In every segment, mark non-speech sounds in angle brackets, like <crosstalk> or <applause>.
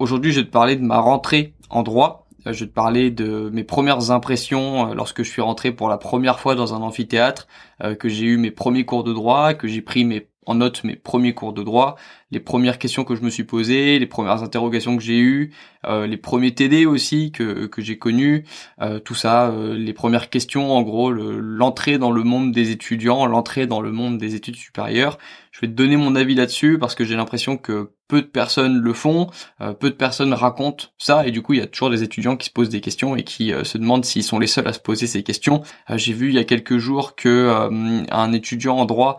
Aujourd'hui, je vais te parler de ma rentrée en droit. Euh, je vais te parler de mes premières impressions euh, lorsque je suis rentré pour la première fois dans un amphithéâtre, euh, que j'ai eu mes premiers cours de droit, que j'ai pris mes en note mes premiers cours de droit, les premières questions que je me suis posées, les premières interrogations que j'ai eues, les premiers TD aussi que, que j'ai connus, tout ça, les premières questions, en gros, l'entrée dans le monde des étudiants, l'entrée dans le monde des études supérieures. Je vais te donner mon avis là-dessus parce que j'ai l'impression que peu de personnes le font, euh, peu de personnes racontent ça, et du coup il y a toujours des étudiants qui se posent des questions et qui euh, se demandent s'ils sont les seuls à se poser ces questions. Euh, j'ai vu il y a quelques jours que un étudiant en droit,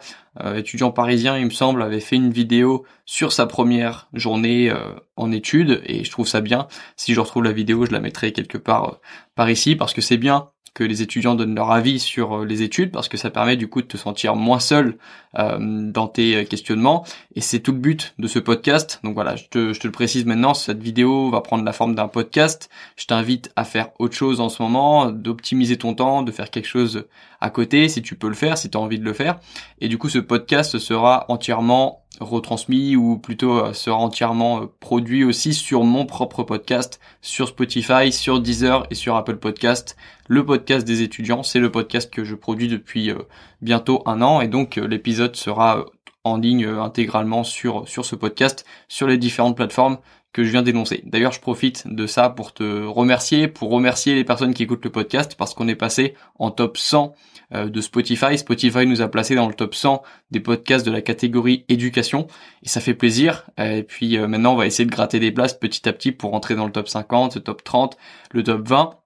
étudiant parisien il me semble, avait fait une vidéo sur sa première journée en études, et je trouve ça bien. Si je retrouve la vidéo, je la mettrai quelque part par ici, parce que c'est bien que les étudiants donnent leur avis sur euh, les études parce que ça permet du coup de te sentir moins seul euh, dans tes euh, questionnements. Et c'est tout le but de ce podcast. Donc voilà je te, je te le précise maintenant cette vidéo va prendre la forme d'un podcast. Je t'invite à faire autre chose en ce moment d'optimiser ton temps de faire quelque chose à côté si tu peux le faire si tu as envie de le faire et du coup ce podcast sera entièrement retransmis ou plutôt euh, sera entièrement euh, produit aussi sur mon propre podcast, sur Spotify, sur Deezer et sur Apple Podcast. Le podcast des étudiants, c'est le podcast que je produis depuis euh, bientôt un an et donc l'épisode sera en ligne intégralement sur ce podcast, sur les différentes plateformes que je viens d'énoncer. D'ailleurs, je profite de ça pour te remercier, pour remercier les personnes qui écoutent le podcast parce qu'on est passé en top 100 euh, de Spotify. Spotify nous a placé dans le top 100 des podcasts de la catégorie éducation et ça fait plaisir. Et puis euh, maintenant, on va essayer de gratter des places petit à petit pour rentrer dans le top 50, le top 30, le top 20.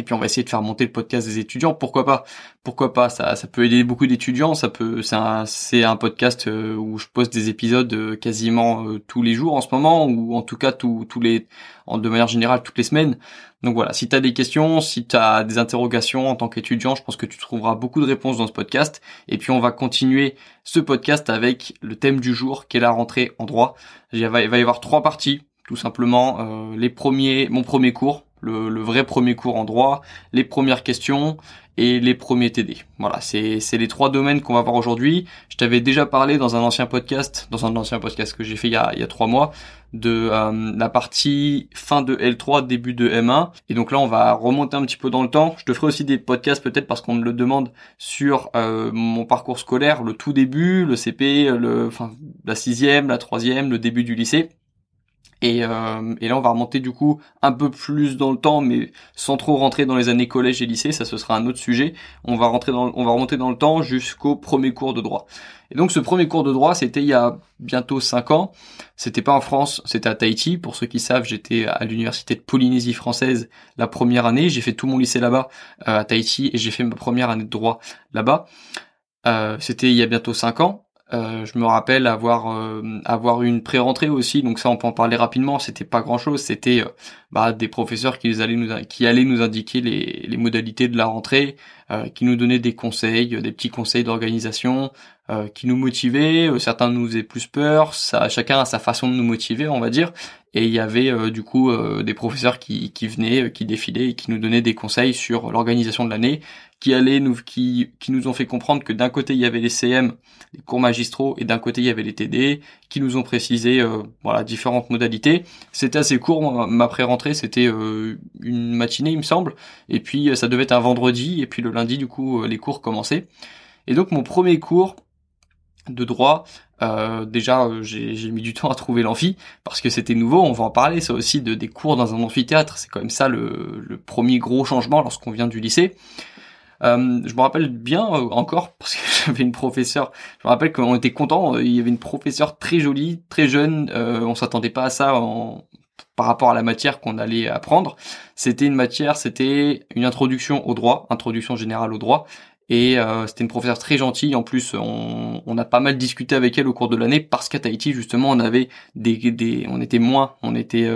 Et puis on va essayer de faire monter le podcast des étudiants. Pourquoi pas? Pourquoi pas? Ça, ça peut aider beaucoup d'étudiants. Ça peut. C'est un, c'est un podcast euh, où je poste des épisodes euh, quasiment euh, tous les jours en ce moment, ou en tout cas tous, tous les, en, de manière générale toutes les semaines. Donc voilà. Si tu as des questions, si tu as des interrogations en tant qu'étudiant, je pense que tu trouveras beaucoup de réponses dans ce podcast. Et puis on va continuer ce podcast avec le thème du jour, qui est la rentrée en droit. Il va, y avoir trois parties, tout simplement. les premiers, mon premier cours le, vrai premier cours en droit, les premières questions et les premiers TD. Voilà, c'est les trois domaines qu'on va voir aujourd'hui. Je t'avais déjà parlé dans un ancien podcast, dans un ancien podcast que j'ai fait il y a, il y a trois mois, de euh, la partie fin de L3, début de M1. Et donc là, on va remonter un petit peu dans le temps. Je te ferai aussi des podcasts peut-être parce qu'on me le demande sur euh, mon parcours scolaire, le tout début, le CP, le, enfin, la sixième, la troisième, le début du lycée. Et, euh, là, on va remonter du coup un peu plus dans le temps, mais sans trop rentrer dans les années collège et lycée. Ça, ce sera un autre sujet. On va remonter dans le temps jusqu'au premier cours de droit. Et donc, ce premier cours de droit, c'était il y a bientôt cinq ans. C'était pas en France, c'était à Tahiti. Pour ceux qui savent, j'étais à l'université de Polynésie française la première année. J'ai fait tout mon lycée là-bas euh, à Tahiti et j'ai fait ma première année de droit là-bas. Euh, c'était il y a bientôt cinq ans. Euh, je me rappelle avoir euh, avoir une pré-rentrée aussi, donc ça on peut en parler rapidement. C'était pas grand chose, c'était euh, bah, des professeurs qui allaient nous qui allaient nous indiquer les, les modalités de la rentrée, qui nous donnaient des conseils, des petits conseils d'organisation, qui nous motivaient. certains nous faisaient plus peur, ça chacun a sa façon de nous motiver, on va dire. Et il y avait du coup des professeurs qui qui venaient, qui défilaient et qui nous donnaient des conseils sur l'organisation de l'année, qui allaient nous qui qui nous ont fait comprendre que d'un côté il y avait les CM, les cours magistraux, et d'un côté il y avait les TD, qui nous ont précisé euh, voilà différentes modalités. C'était assez court. Ma pré-rentrée c'était euh, une matinée il me semble, et puis euh, ça devait être un vendredi, et puis le lundi du coup les cours commençaient. Et donc mon premier cours de droit, euh, déjà j'ai mis du temps à trouver l'amphi parce que c'était nouveau, on va en parler, ça aussi de des cours dans un amphithéâtre, c'est quand même ça le, le premier gros changement lorsqu'on vient du lycée. Euh, je me rappelle bien euh, encore <laughs> parce que j'avais une professeure. Je me rappelle qu'on était content. Euh, il y avait une professeure très jolie, très jeune. on s'attendait pas à ça par rapport à la matière qu'on allait apprendre. C'était une matière, c'était une introduction au droit, introduction générale au droit. Et c'était une professeure très gentille. En plus, on, a pas mal discuté avec elle au cours de l'année parce qu'à Tahiti, justement, on avait des, des, on était moins, on était,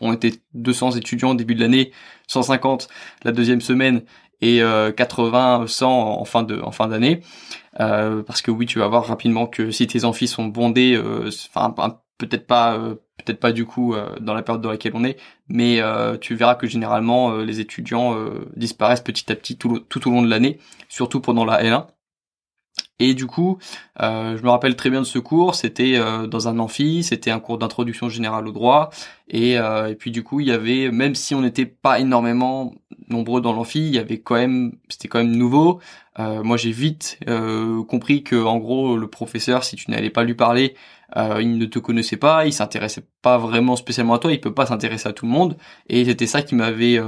on était 200 étudiants au début de l'année, 150 la deuxième semaine, et 80, euh, 100 en fin de en d'année. Euh, parce que oui, tu vas voir rapidement que si tes amphis sont bondés, euh, peut-être pas peut-être pas du coup dans la période dans laquelle on est, mais tu verras que généralement les étudiants disparaissent petit à petit tout, tout au long de l'année, surtout pendant la L1. Et du coup, euh, je me rappelle très bien de ce cours. C'était euh, dans un amphi, c'était un cours d'introduction générale au droit. Et, euh, et, puis du coup, il y avait, même si on n'était pas énormément nombreux dans l'amphi, il y avait quand même, c'était quand même nouveau. moi, j'ai vite compris que, en gros, le professeur, si tu n'allais pas lui parler, il ne te connaissait pas, il s'intéressait pas vraiment spécialement à toi, il peut pas s'intéresser à tout le monde. Et c'était ça qui m'avait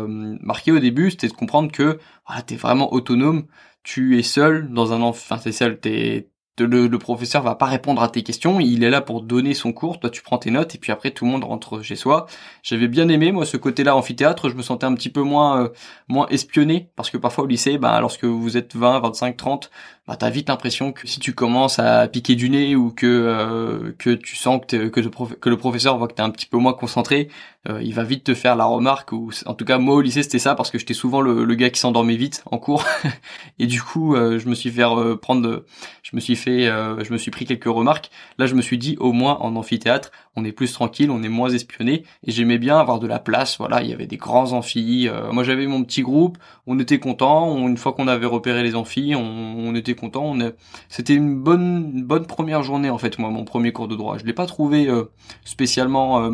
marqué au début, c'était de comprendre que voilà, t'es vraiment autonome tu es seul dans un enfin c'est seul, t'es le, le, professeur va pas répondre à tes questions, il est là pour donner son cours, toi tu prends tes notes et puis après tout le monde rentre chez soi. J'avais bien aimé moi ce côté-là amphithéâtre, je me sentais un petit peu moins euh, moins espionné parce que parfois au lycée, bah lorsque vous êtes 20, 25, 30, bah t'as vite l'impression que si tu commences à piquer du nez ou que euh, que tu sens que, le professeur voit que t'es un petit peu moins concentré, euh, il va vite te faire la remarque ou en tout cas moi au lycée c'était ça parce que j'étais souvent le, le, gars qui s'endormait vite en cours. <laughs> Et du coup euh, je me suis fait prendre je me suis fait je me suis pris quelques remarques. Là je me suis dit au moins en amphithéâtre on est plus tranquille on est moins espionné et j'aimais bien avoir de la place voilà il y avait des grands amphis moi j'avais mon petit groupe on était content une fois qu'on avait repéré les amphis on, était content. On C'était une bonne, bonne première journée en fait, moi, mon premier cours de droit. Je l'ai pas trouvé euh, spécialement, euh,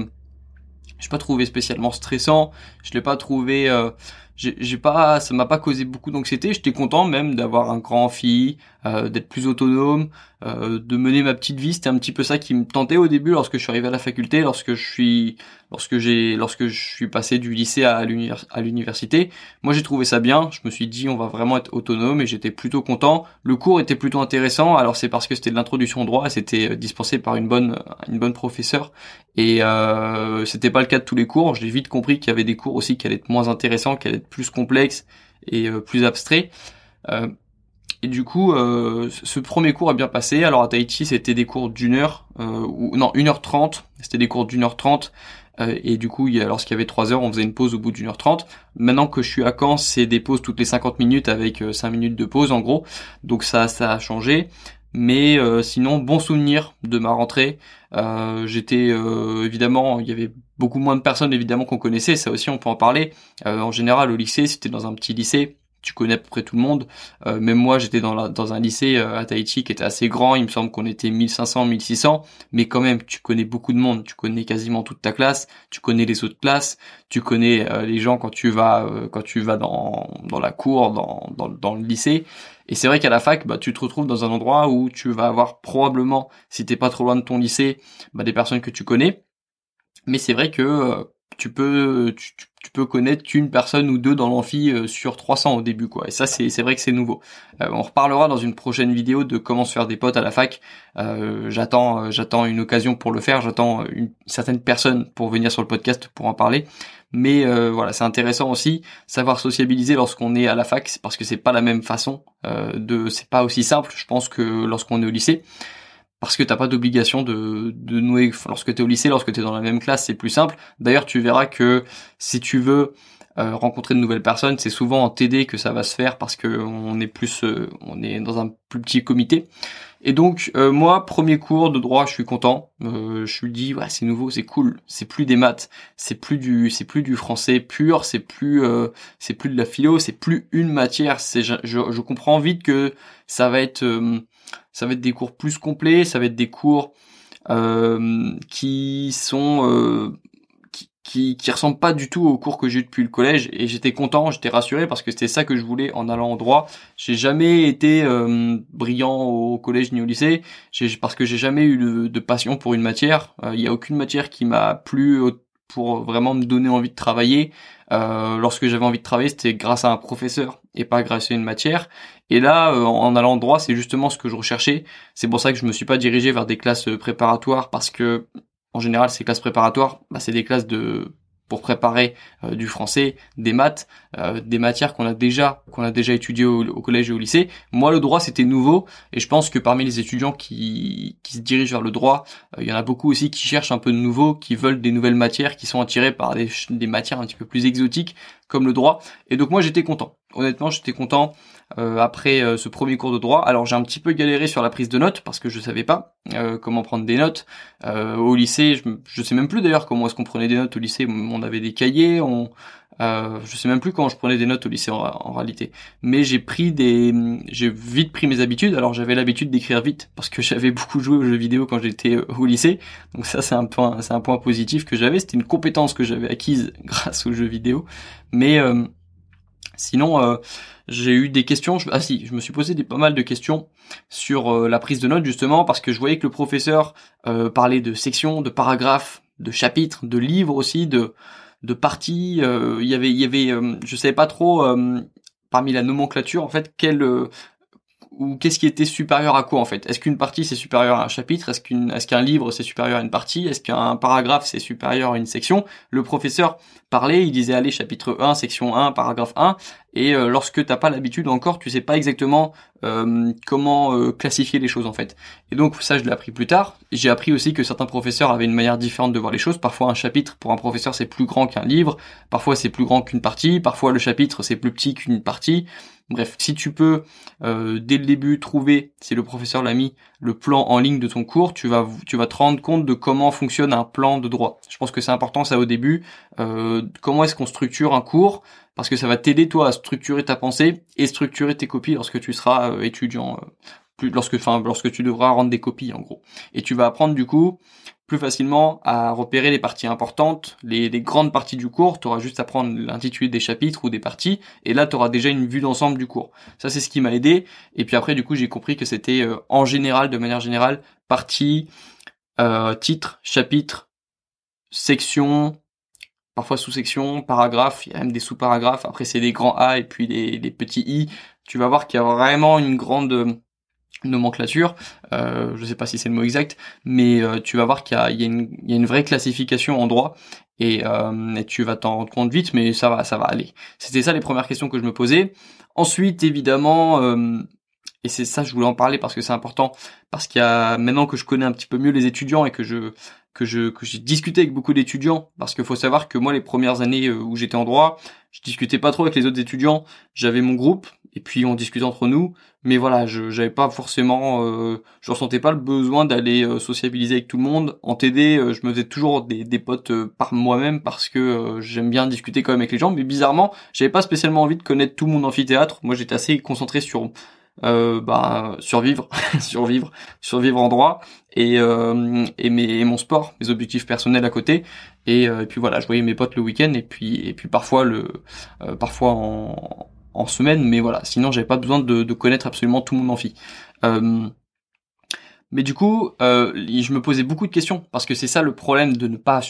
je l'ai pas trouvé spécialement stressant. Je l'ai pas trouvé, euh, j'ai pas, ça m'a pas causé beaucoup d'anxiété. J'étais content même d'avoir un grand amphi, euh, d'être plus autonome, euh, de mener ma petite vie. C'était un petit peu ça qui me tentait au début lorsque je suis arrivé à la faculté, lorsque je suis, lorsque j'ai, lorsque je suis passé du lycée à l'université. Moi, j'ai trouvé ça bien. Je me suis dit, on va vraiment être autonome et j'étais plutôt content. Le cours était plutôt intéressant. Alors c'est parce que c'était de l'introduction au droit et c'était euh, dispensé par une bonne, une bonne professeure. Et euh, c'était pas le cas de tous les cours. J'ai vite compris qu'il y avait des cours aussi qui allaient être moins intéressants, qui allaient être plus complexes et plus abstraits. Euh, et du coup, euh, ce premier cours a bien passé. Alors à Tahiti, c'était des cours d'une heure, euh, ou non, une heure trente. C'était des cours d'une heure trente. Euh, et du coup, lorsqu'il y avait trois heures, on faisait une pause au bout d'une heure trente. Maintenant que je suis à Caen, c'est des pauses toutes les 50 minutes avec cinq minutes de pause en gros. Donc ça, ça a changé. Mais sinon, bon souvenir de ma rentrée. J'étais évidemment, il y avait beaucoup moins de personnes évidemment qu'on connaissait. Ça aussi, on peut en parler. en général, au lycée, c'était dans un petit lycée tu connais à peu près tout le monde. Euh, même moi, j'étais dans, dans un lycée euh, à Tahiti qui était assez grand. Il me semble qu'on était 1500, 1600. Mais quand même, tu connais beaucoup de monde. Tu connais quasiment toute ta classe. Tu connais les autres classes. Tu connais euh, les gens quand tu vas quand tu vas dans, dans la cour, dans, dans, le lycée. Et c'est vrai qu'à la fac, bah, tu te retrouves dans un endroit où tu vas avoir probablement, si t'es pas trop loin de ton lycée, bah, des personnes que tu connais. Mais c'est vrai que tu peux peux connaître qu'une personne ou deux dans l'amphi euh, sur 300 au début quoi. Et ça c'est c'est vrai que c'est nouveau. Euh, on reparlera dans une prochaine vidéo de comment se faire des potes à la fac. Euh, j'attends j'attends une occasion pour le faire. J'attends une certaine personne pour venir sur le podcast pour en parler. Mais voilà c'est intéressant aussi savoir sociabiliser lorsqu'on est à la fac parce que c'est pas la même façon de c'est pas aussi simple je pense que lorsqu'on est au lycée parce que t'as pas d'obligation de, de nouer. Lorsque t'es au lycée, lorsque t'es dans la même classe, c'est plus simple. D'ailleurs, tu verras que si tu veux euh, rencontrer de nouvelles personnes, c'est souvent en TD que ça va se faire parce que on est plus, euh, on est dans un plus petit comité. Et donc euh, moi, premier cours de droit, je suis content. je suis dit ouais, c'est nouveau, c'est cool. C'est plus des maths, c'est plus du, c'est plus du français pur, c'est plus, c'est plus de la philo, c'est plus une matière. C'est, je, comprends vite que ça va être ça va être des cours plus complets, ça va être des cours euh, qui sont euh, qui, qui, ressemblent pas du tout aux cours que j'ai eu depuis le collège et j'étais content, j'étais rassuré parce que c'était ça que je voulais en allant en droit. J'ai jamais été euh, brillant au collège ni au lycée, parce que j'ai jamais eu de, passion pour une matière. Il y a aucune matière qui m'a plu pour vraiment me donner envie de travailler. Lorsque j'avais envie de travailler, c'était grâce à un professeur et pas grâce à une matière. Et là, euh, en allant droit, c'est justement ce que je recherchais. C'est pour ça que je me suis pas dirigé vers des classes préparatoires parce que, en général, ces classes préparatoires, bah, c'est des classes de pour préparer euh, du français, des maths, euh, des matières qu'on a déjà qu'on a déjà étudiées au, collège et au lycée. Moi, le droit c'était nouveau et je pense que parmi les étudiants qui, qui se dirigent vers le droit, euh, il y en a beaucoup aussi qui cherchent un peu de nouveau, qui veulent des nouvelles matières, qui sont attirés par des, des matières un petit peu plus exotiques comme le droit. Et donc moi j'étais content. honnêtement, j'étais content. Euh, après euh, ce premier cours de droit. Alors j'ai un petit peu galéré sur la prise de notes parce que je savais pas euh, comment prendre des notes. au lycée, je, je sais même plus d'ailleurs comment est-ce qu'on prenait des notes au lycée. On avait des cahiers, on, je sais même plus quand je prenais des notes au lycée en, réalité. Mais j'ai pris des, j'ai vite pris mes habitudes. Alors j'avais l'habitude d'écrire vite parce que <laughs> j'avais beaucoup joué aux jeux vidéo quand j'étais au lycée. Donc ça c'est un point, c'est un point positif que j'avais. C'était une compétence que j'avais acquise <laughs> grâce aux jeux vidéo. Mais sinon j'ai eu des questions. ah si, je me suis posé des, pas mal de questions sur euh, la prise de notes justement parce que je voyais que le professeur euh, parlait de sections, de paragraphes, de chapitres, de livres aussi, de de parties. Euh, il y avait, il y avait, je savais pas trop parmi la nomenclature en fait quelle ou qu'est-ce qui était supérieur à quoi en fait? Est-ce qu'une partie c'est supérieur à un chapitre? Est-ce qu'un livre c'est supérieur à une partie? Est-ce qu'un paragraphe c'est supérieur à une section? Le professeur parlait, il disait allez chapitre 1, section 1, paragraphe 1 et euh, lorsque t'as pas l'habitude encore, tu sais pas exactement euh, comment euh, classifier les choses en fait. Et donc ça je l'ai appris plus tard. J'ai appris aussi que certains professeurs avaient une manière différente de voir les choses. Parfois un chapitre pour un professeur c'est plus grand qu'un livre, parfois c'est plus grand qu'une partie, parfois le chapitre c'est plus petit qu'une partie. Bref, si tu peux euh, dès le début trouver, si le professeur l'a mis, le plan en ligne de ton cours, tu vas tu vas te rendre compte de comment fonctionne un plan de droit. Je pense que c'est important ça au début. Euh, comment est-ce qu'on structure un cours? Parce que ça va t'aider toi à structurer ta pensée et structurer tes copies lorsque tu seras euh, étudiant, lorsque enfin lorsque tu devras rendre des copies en gros. Et tu vas apprendre du coup facilement à repérer les parties importantes, les, grandes parties du cours, tu auras juste à prendre l'intitulé des chapitres ou des parties, et là tu auras déjà une vue d'ensemble du cours. Ça c'est ce qui m'a aidé, et puis après du coup j'ai compris que c'était euh, en général, de manière générale, partie, euh, titre, chapitre, section, parfois sous-section, paragraphe, il y a même des sous-paragraphes, après c'est des grands A et puis les petits I, tu vas voir qu'il y a vraiment une grande nomenclature, euh, je sais pas si c'est le mot exact, mais euh, tu vas voir qu'il y a, une, vraie classification en droit et, euh, et tu vas t'en rendre compte vite, mais ça va, ça va aller. C'était ça les premières questions que je me posais. Ensuite, évidemment, euh, et c'est ça je voulais en parler parce que c'est important, parce qu'il y a maintenant que je connais un petit peu mieux les étudiants et que je que je que j'ai discuté avec beaucoup d'étudiants, parce qu'il faut savoir que moi les premières années euh, où j'étais en droit, je discutais pas trop avec les autres étudiants, j'avais mon groupe et puis on discutait entre nous. Mais voilà je j'avais pas forcément euh, je ressentais pas le besoin d'aller euh, sociabiliser avec tout le monde. En TD euh, je me faisais toujours des, des potes euh, par moi-même parce que j'aime bien discuter quand même avec les gens. Mais bizarrement j'avais pas spécialement envie de connaître tout mon amphithéâtre. Moi j'étais assez concentré sur bah survivre <laughs> survivre survivre en droit et et, mes, et mon sport mes objectifs personnels à côté. Et, et puis voilà je voyais mes potes le week-end et puis et puis parfois le parfois en en semaine, mais voilà, sinon j'avais pas besoin de, connaître absolument tout mon amphi. Euh, mais du coup, euh, je me posais beaucoup de questions parce que c'est ça le problème de ne pas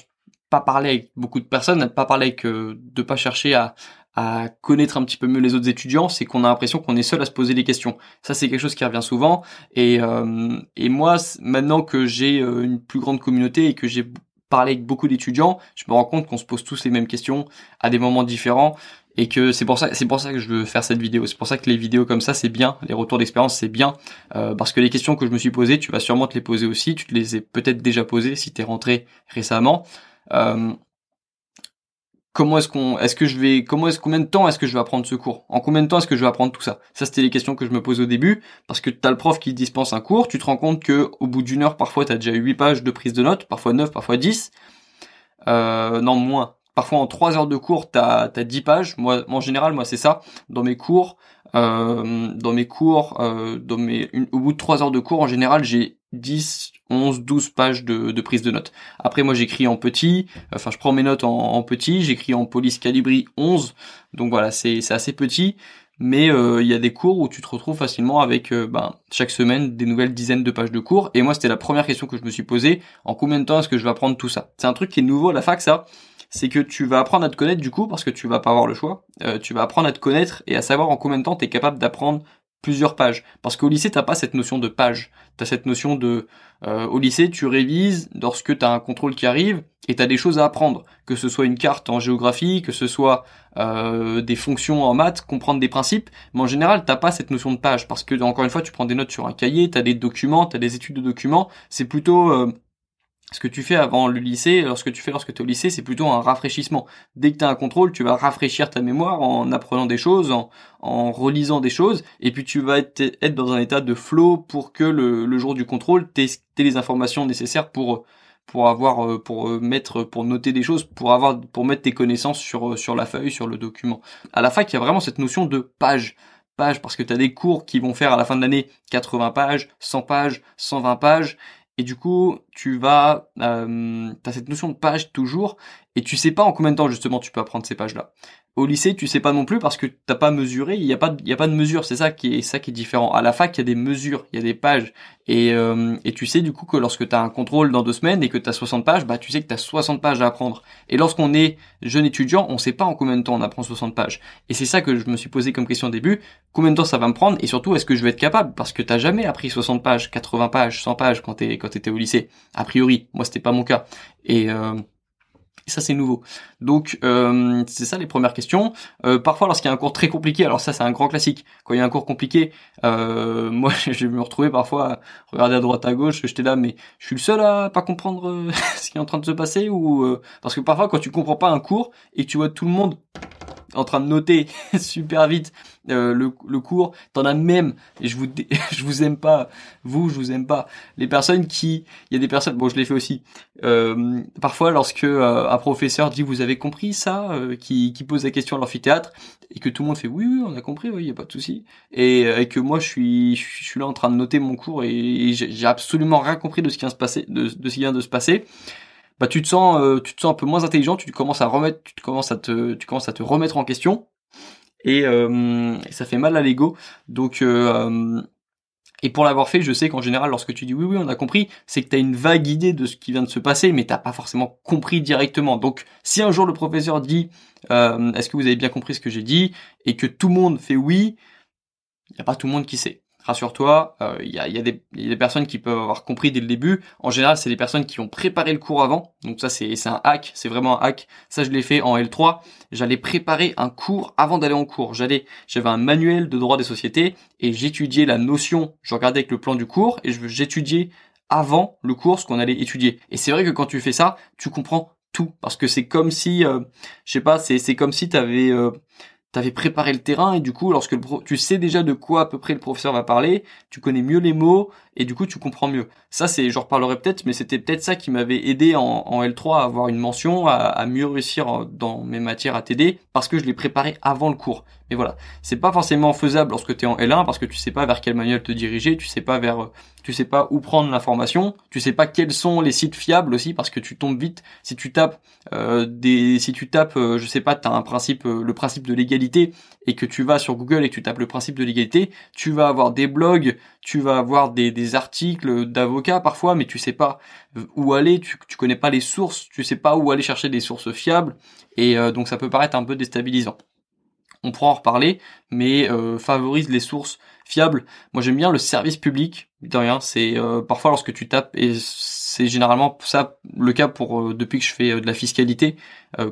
pas parler avec beaucoup de personnes, de pas parler avec, euh, de pas chercher à, à connaître un petit peu mieux les autres étudiants, c'est qu'on a l'impression qu'on est seul à se poser des questions. Ça, c'est quelque chose qui revient souvent. Et, euh, et moi, maintenant que j'ai euh, une plus grande communauté et que j'ai parlé avec beaucoup d'étudiants, je me rends compte qu'on se pose tous les mêmes questions à des moments différents et que c'est pour ça c'est pour ça que je veux faire cette vidéo. C'est pour ça que les vidéos comme ça c'est bien. Les retours d'expérience c'est bien euh, parce que les questions que je me suis posées tu vas sûrement te les poser aussi. Tu te les as peut-être déjà posées si t'es rentré récemment. Euh, comment est-ce qu'on est-ce que je vais comment est-ce combien de temps est-ce que je vais apprendre ce cours? En combien de temps est-ce que je vais apprendre tout ça? Ça c'était les questions que je me pose au début parce que t'as le prof qui dispense un cours tu te rends compte que au bout d'une heure parfois t'as déjà 8 pages de prise de notes parfois 9 parfois 10 euh, non moins Parfois en 3 heures de cours, t'as as 10 pages. Moi, en général, moi c'est ça. Dans mes cours, dans mes cours, euh, dans mes, au bout de 3 heures de cours, en général, j'ai 10, 11, 12 pages de, de prise de notes. Après, moi, j'écris en petit. Enfin, je prends mes notes en, petit. J'écris en police calibri 11. Donc voilà, c'est assez petit. Mais euh, il y a des cours où tu te retrouves facilement avec euh, ben, chaque semaine des nouvelles dizaines de pages de cours. Et moi, c'était la première question que je me suis posée. En combien de temps est-ce que je vais apprendre tout ça? C'est un truc qui est nouveau à la fac, ça? C'est que tu vas apprendre à te connaître du coup parce que tu vas pas avoir le choix. Euh, tu vas apprendre à te connaître et à savoir en combien de temps tu es capable d'apprendre plusieurs pages. Parce qu'au lycée, t'as pas cette notion de page. T'as cette notion de... Euh, au lycée, tu révises lorsque t'as un contrôle qui arrive et t'as des choses à apprendre. Que ce soit une carte en géographie, que ce soit euh, des fonctions en maths, comprendre des principes. Mais en général, t'as pas cette notion de page. Parce que, encore une fois, tu prends des notes sur un cahier, t'as des documents, t'as des études de documents. C'est plutôt ce que tu fais avant le lycée, lorsque tu fais lorsque tu es au lycée, c'est plutôt un rafraîchissement. Dès que tu as un contrôle, tu vas rafraîchir ta mémoire en apprenant des choses, en, relisant des choses, et puis tu vas être, dans un état de flow pour que le, jour du contrôle, tu aies les informations nécessaires pour pour avoir euh, pour euh, mettre pour noter des choses pour avoir pour mettre tes connaissances sur euh, sur la feuille sur le document à la fac il y a vraiment cette notion de page page parce que tu as des cours qui vont faire à la fin de l'année 80 pages 100 pages 120 pages et du coup tu vas euh, as cette notion de page toujours et tu sais pas en combien de temps justement tu peux apprendre ces pages là au lycée, tu sais pas non plus parce que t'as pas mesuré. Il y a pas, il y a pas de mesure. C'est ça qui est ça qui est différent. À la fac, il y a des mesures, il y a des pages, et euh, et tu sais du coup que lorsque t'as un contrôle dans deux semaines et que t'as 60 pages, bah tu sais que t'as 60 pages à apprendre. Et lorsqu'on est jeune étudiant, on sait pas en combien de temps on apprend 60 pages. Et c'est ça que je me suis posé comme question au début. Combien de temps ça va me prendre Et surtout, est-ce que je vais être capable? Parce que t'as jamais appris 60 pages, 80 pages, 100 pages quand t'es quand t'étais au lycée. A priori, moi c'était pas mon cas. Et euh, et ça c'est nouveau. Donc euh, c'est ça les premières questions. Euh, parfois lorsqu'il y a un cours très compliqué, alors ça c'est un grand classique. Quand il y a un cours compliqué, euh, <laughs> moi je me retrouver parfois à regarder à droite à gauche, j'étais là mais je suis le seul à pas comprendre <laughs> ce qui est en train de se passer ou parce que parfois quand tu comprends pas un cours et que tu vois tout le monde en train de noter <laughs> super vite euh, le, le cours. T'en as même, et je vous <laughs> je vous aime pas, vous je vous aime pas. Les personnes qui, il y a des personnes, bon je l'ai fait aussi. Euh, parfois lorsque euh, un professeur dit vous avez compris ça, qui, qui pose la question à l'amphithéâtre et que tout le monde fait oui oui on a compris, oui y a pas de souci. Et, et que moi je suis je suis là en train de noter mon cours et, j'ai absolument rien compris de ce qui vient de se passer, de, de ce qui vient de se passer bah tu te sens euh, tu te sens un peu moins intelligent, tu commences à remettre tu commences à te tu commences à te remettre en question et, euh, ça fait mal à l'ego. Donc euh, et pour l'avoir fait, je sais qu'en général, lorsque tu dis oui, oui, on a compris, c'est que tu une vague idée de ce qui vient de se passer, mais t'as pas forcément compris directement. Donc, si un jour le professeur dit, est-ce que vous avez bien compris ce que j'ai dit, et que tout le monde fait oui, il n'y a pas tout le monde qui sait rassure-toi, il euh, y, a, y, a des personnes qui peuvent avoir compris dès le début. En général, c'est des personnes qui ont préparé le cours avant. Donc ça, c'est un hack, c'est vraiment un hack. Ça, je l'ai fait en L3. J'allais préparer un cours avant d'aller en cours. J'allais, j'avais un manuel de droit des sociétés et j'étudiais la notion. Je regardais avec le plan du cours et j'étudiais avant le cours ce qu'on allait étudier. Et c'est vrai que quand tu fais ça, tu comprends tout parce que c'est comme si, euh, je sais pas, c'est c'est comme si tu avais euh, t'avais préparé le terrain et du coup lorsque le tu sais déjà de quoi à peu près le professeur va parler, tu connais mieux les mots et du coup tu comprends mieux. Ça c'est, j'en reparlerai peut-être, mais c'était peut-être ça qui m'avait aidé en, en, L3 à avoir une mention, à, mieux réussir dans mes matières à t'aider parce que je l'ai préparé avant le cours. Mais voilà, c'est pas forcément faisable lorsque tu es en L1 parce que tu sais pas vers quel manuel te diriger, tu sais pas vers, tu sais pas où prendre l'information, tu sais pas quels sont les sites fiables aussi parce que tu tombes vite si tu tapes euh, des, si tu tapes, euh, je sais pas, t'as un principe, euh, le principe de l'égalité et que tu vas sur Google et que tu tapes le principe de l'égalité, tu vas avoir des blogs, tu vas avoir des, des articles d'avocats parfois, mais tu sais pas où aller, tu, connais pas les sources, tu sais pas où aller chercher des sources fiables et donc ça peut paraître un peu déstabilisant. On pourra en reparler, mais euh, favorise les sources fiables. Moi j'aime bien le service public, de c'est euh, parfois lorsque tu tapes, et c'est généralement ça le cas pour euh, depuis que je fais de la fiscalité,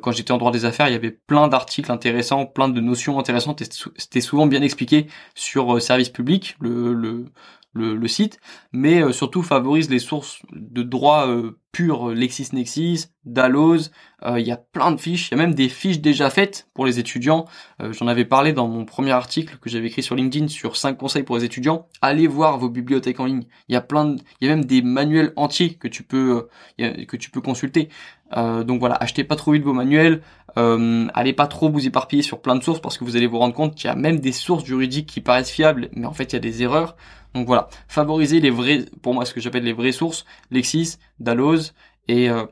quand j'étais en droit des affaires, il y avait plein d'articles intéressants, plein de notions intéressantes, et c'était souvent bien expliqué sur service public, le, le, le, site, mais surtout favorise les sources de droit pur LexisNexis, Dalloz, euh, il y a plein de fiches, il y a même des fiches déjà faites pour les étudiants. Euh, j'en avais parlé dans mon premier article que j'avais écrit sur LinkedIn sur 5 conseils pour les étudiants. Allez voir vos bibliothèques en ligne. Il y a plein de, il y a même des manuels entiers que tu peux euh, que tu peux consulter. donc voilà, achetez pas trop vite vos manuels, allez pas trop vous éparpiller sur plein de sources parce que vous allez vous rendre compte qu'il y a même des sources juridiques qui paraissent fiables, mais en fait il y a des erreurs. Donc voilà, favorisez les vrais, pour moi ce que j'appelle les vraies sources, Lexis, Dalloz et euh,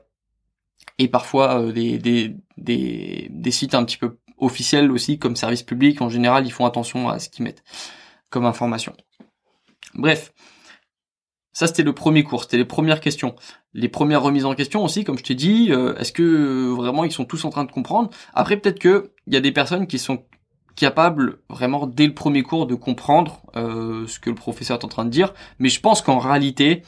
parfois euh, des sites un petit peu officiels aussi comme service public. En général, ils font attention à ce qu'ils mettent comme information. Bref, ça, c'était le premier cours, c'était les premières questions. Les premières remises en question aussi, comme je t'ai dit, euh, est-ce que vraiment ils sont tous en train de comprendre? Après, peut-être que il y a des personnes qui sont capable vraiment dès le premier cours de comprendre euh, ce que le professeur est en train de dire. Mais je pense qu'en réalité,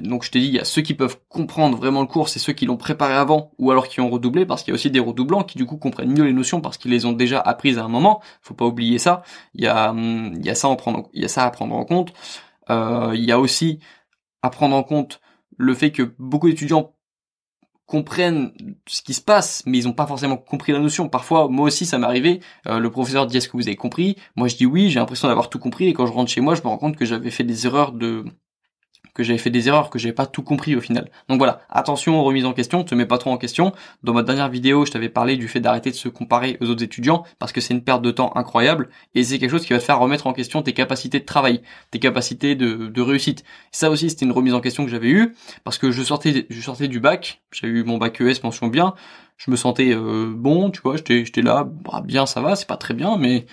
donc je t'ai dit, il y a ceux qui peuvent comprendre vraiment le cours, c'est ceux qui l'ont préparé avant ou alors qui ont redoublé, parce qu'il y a aussi des redoublants qui du coup comprennent mieux les notions parce qu'ils les ont déjà apprises à un moment. Faut pas oublier ça. Il y a, hum, y a ça à prendre en compte. Euh, il y a aussi à prendre en compte le fait que beaucoup d'étudiants comprennent ce qui se passe, mais ils n'ont pas forcément compris la notion. Parfois, moi aussi, ça m'est arrivé. Euh, le professeur dit est-ce que vous avez compris? Moi, je dis oui. J'ai l'impression d'avoir tout compris. Et quand je rentre chez moi, je me rends compte que j'avais fait des erreurs de que j'avais fait des erreurs, que j'avais pas tout compris au final. Donc voilà, attention aux remises en question, te mets pas trop en question. Dans ma dernière vidéo, je t'avais parlé du fait d'arrêter de se comparer aux autres étudiants parce que c'est une perte de temps incroyable et c'est quelque chose qui va te faire remettre en question tes capacités de travail, tes capacités de, réussite. Ça aussi, c'était une remise en question que j'avais eue parce que je sortais, je sortais du bac, j'avais eu mon bac ES mention bien, je me sentais euh, bon, tu vois, j'étais, j'étais là, bah, bien, ça va, c'est pas très bien, mais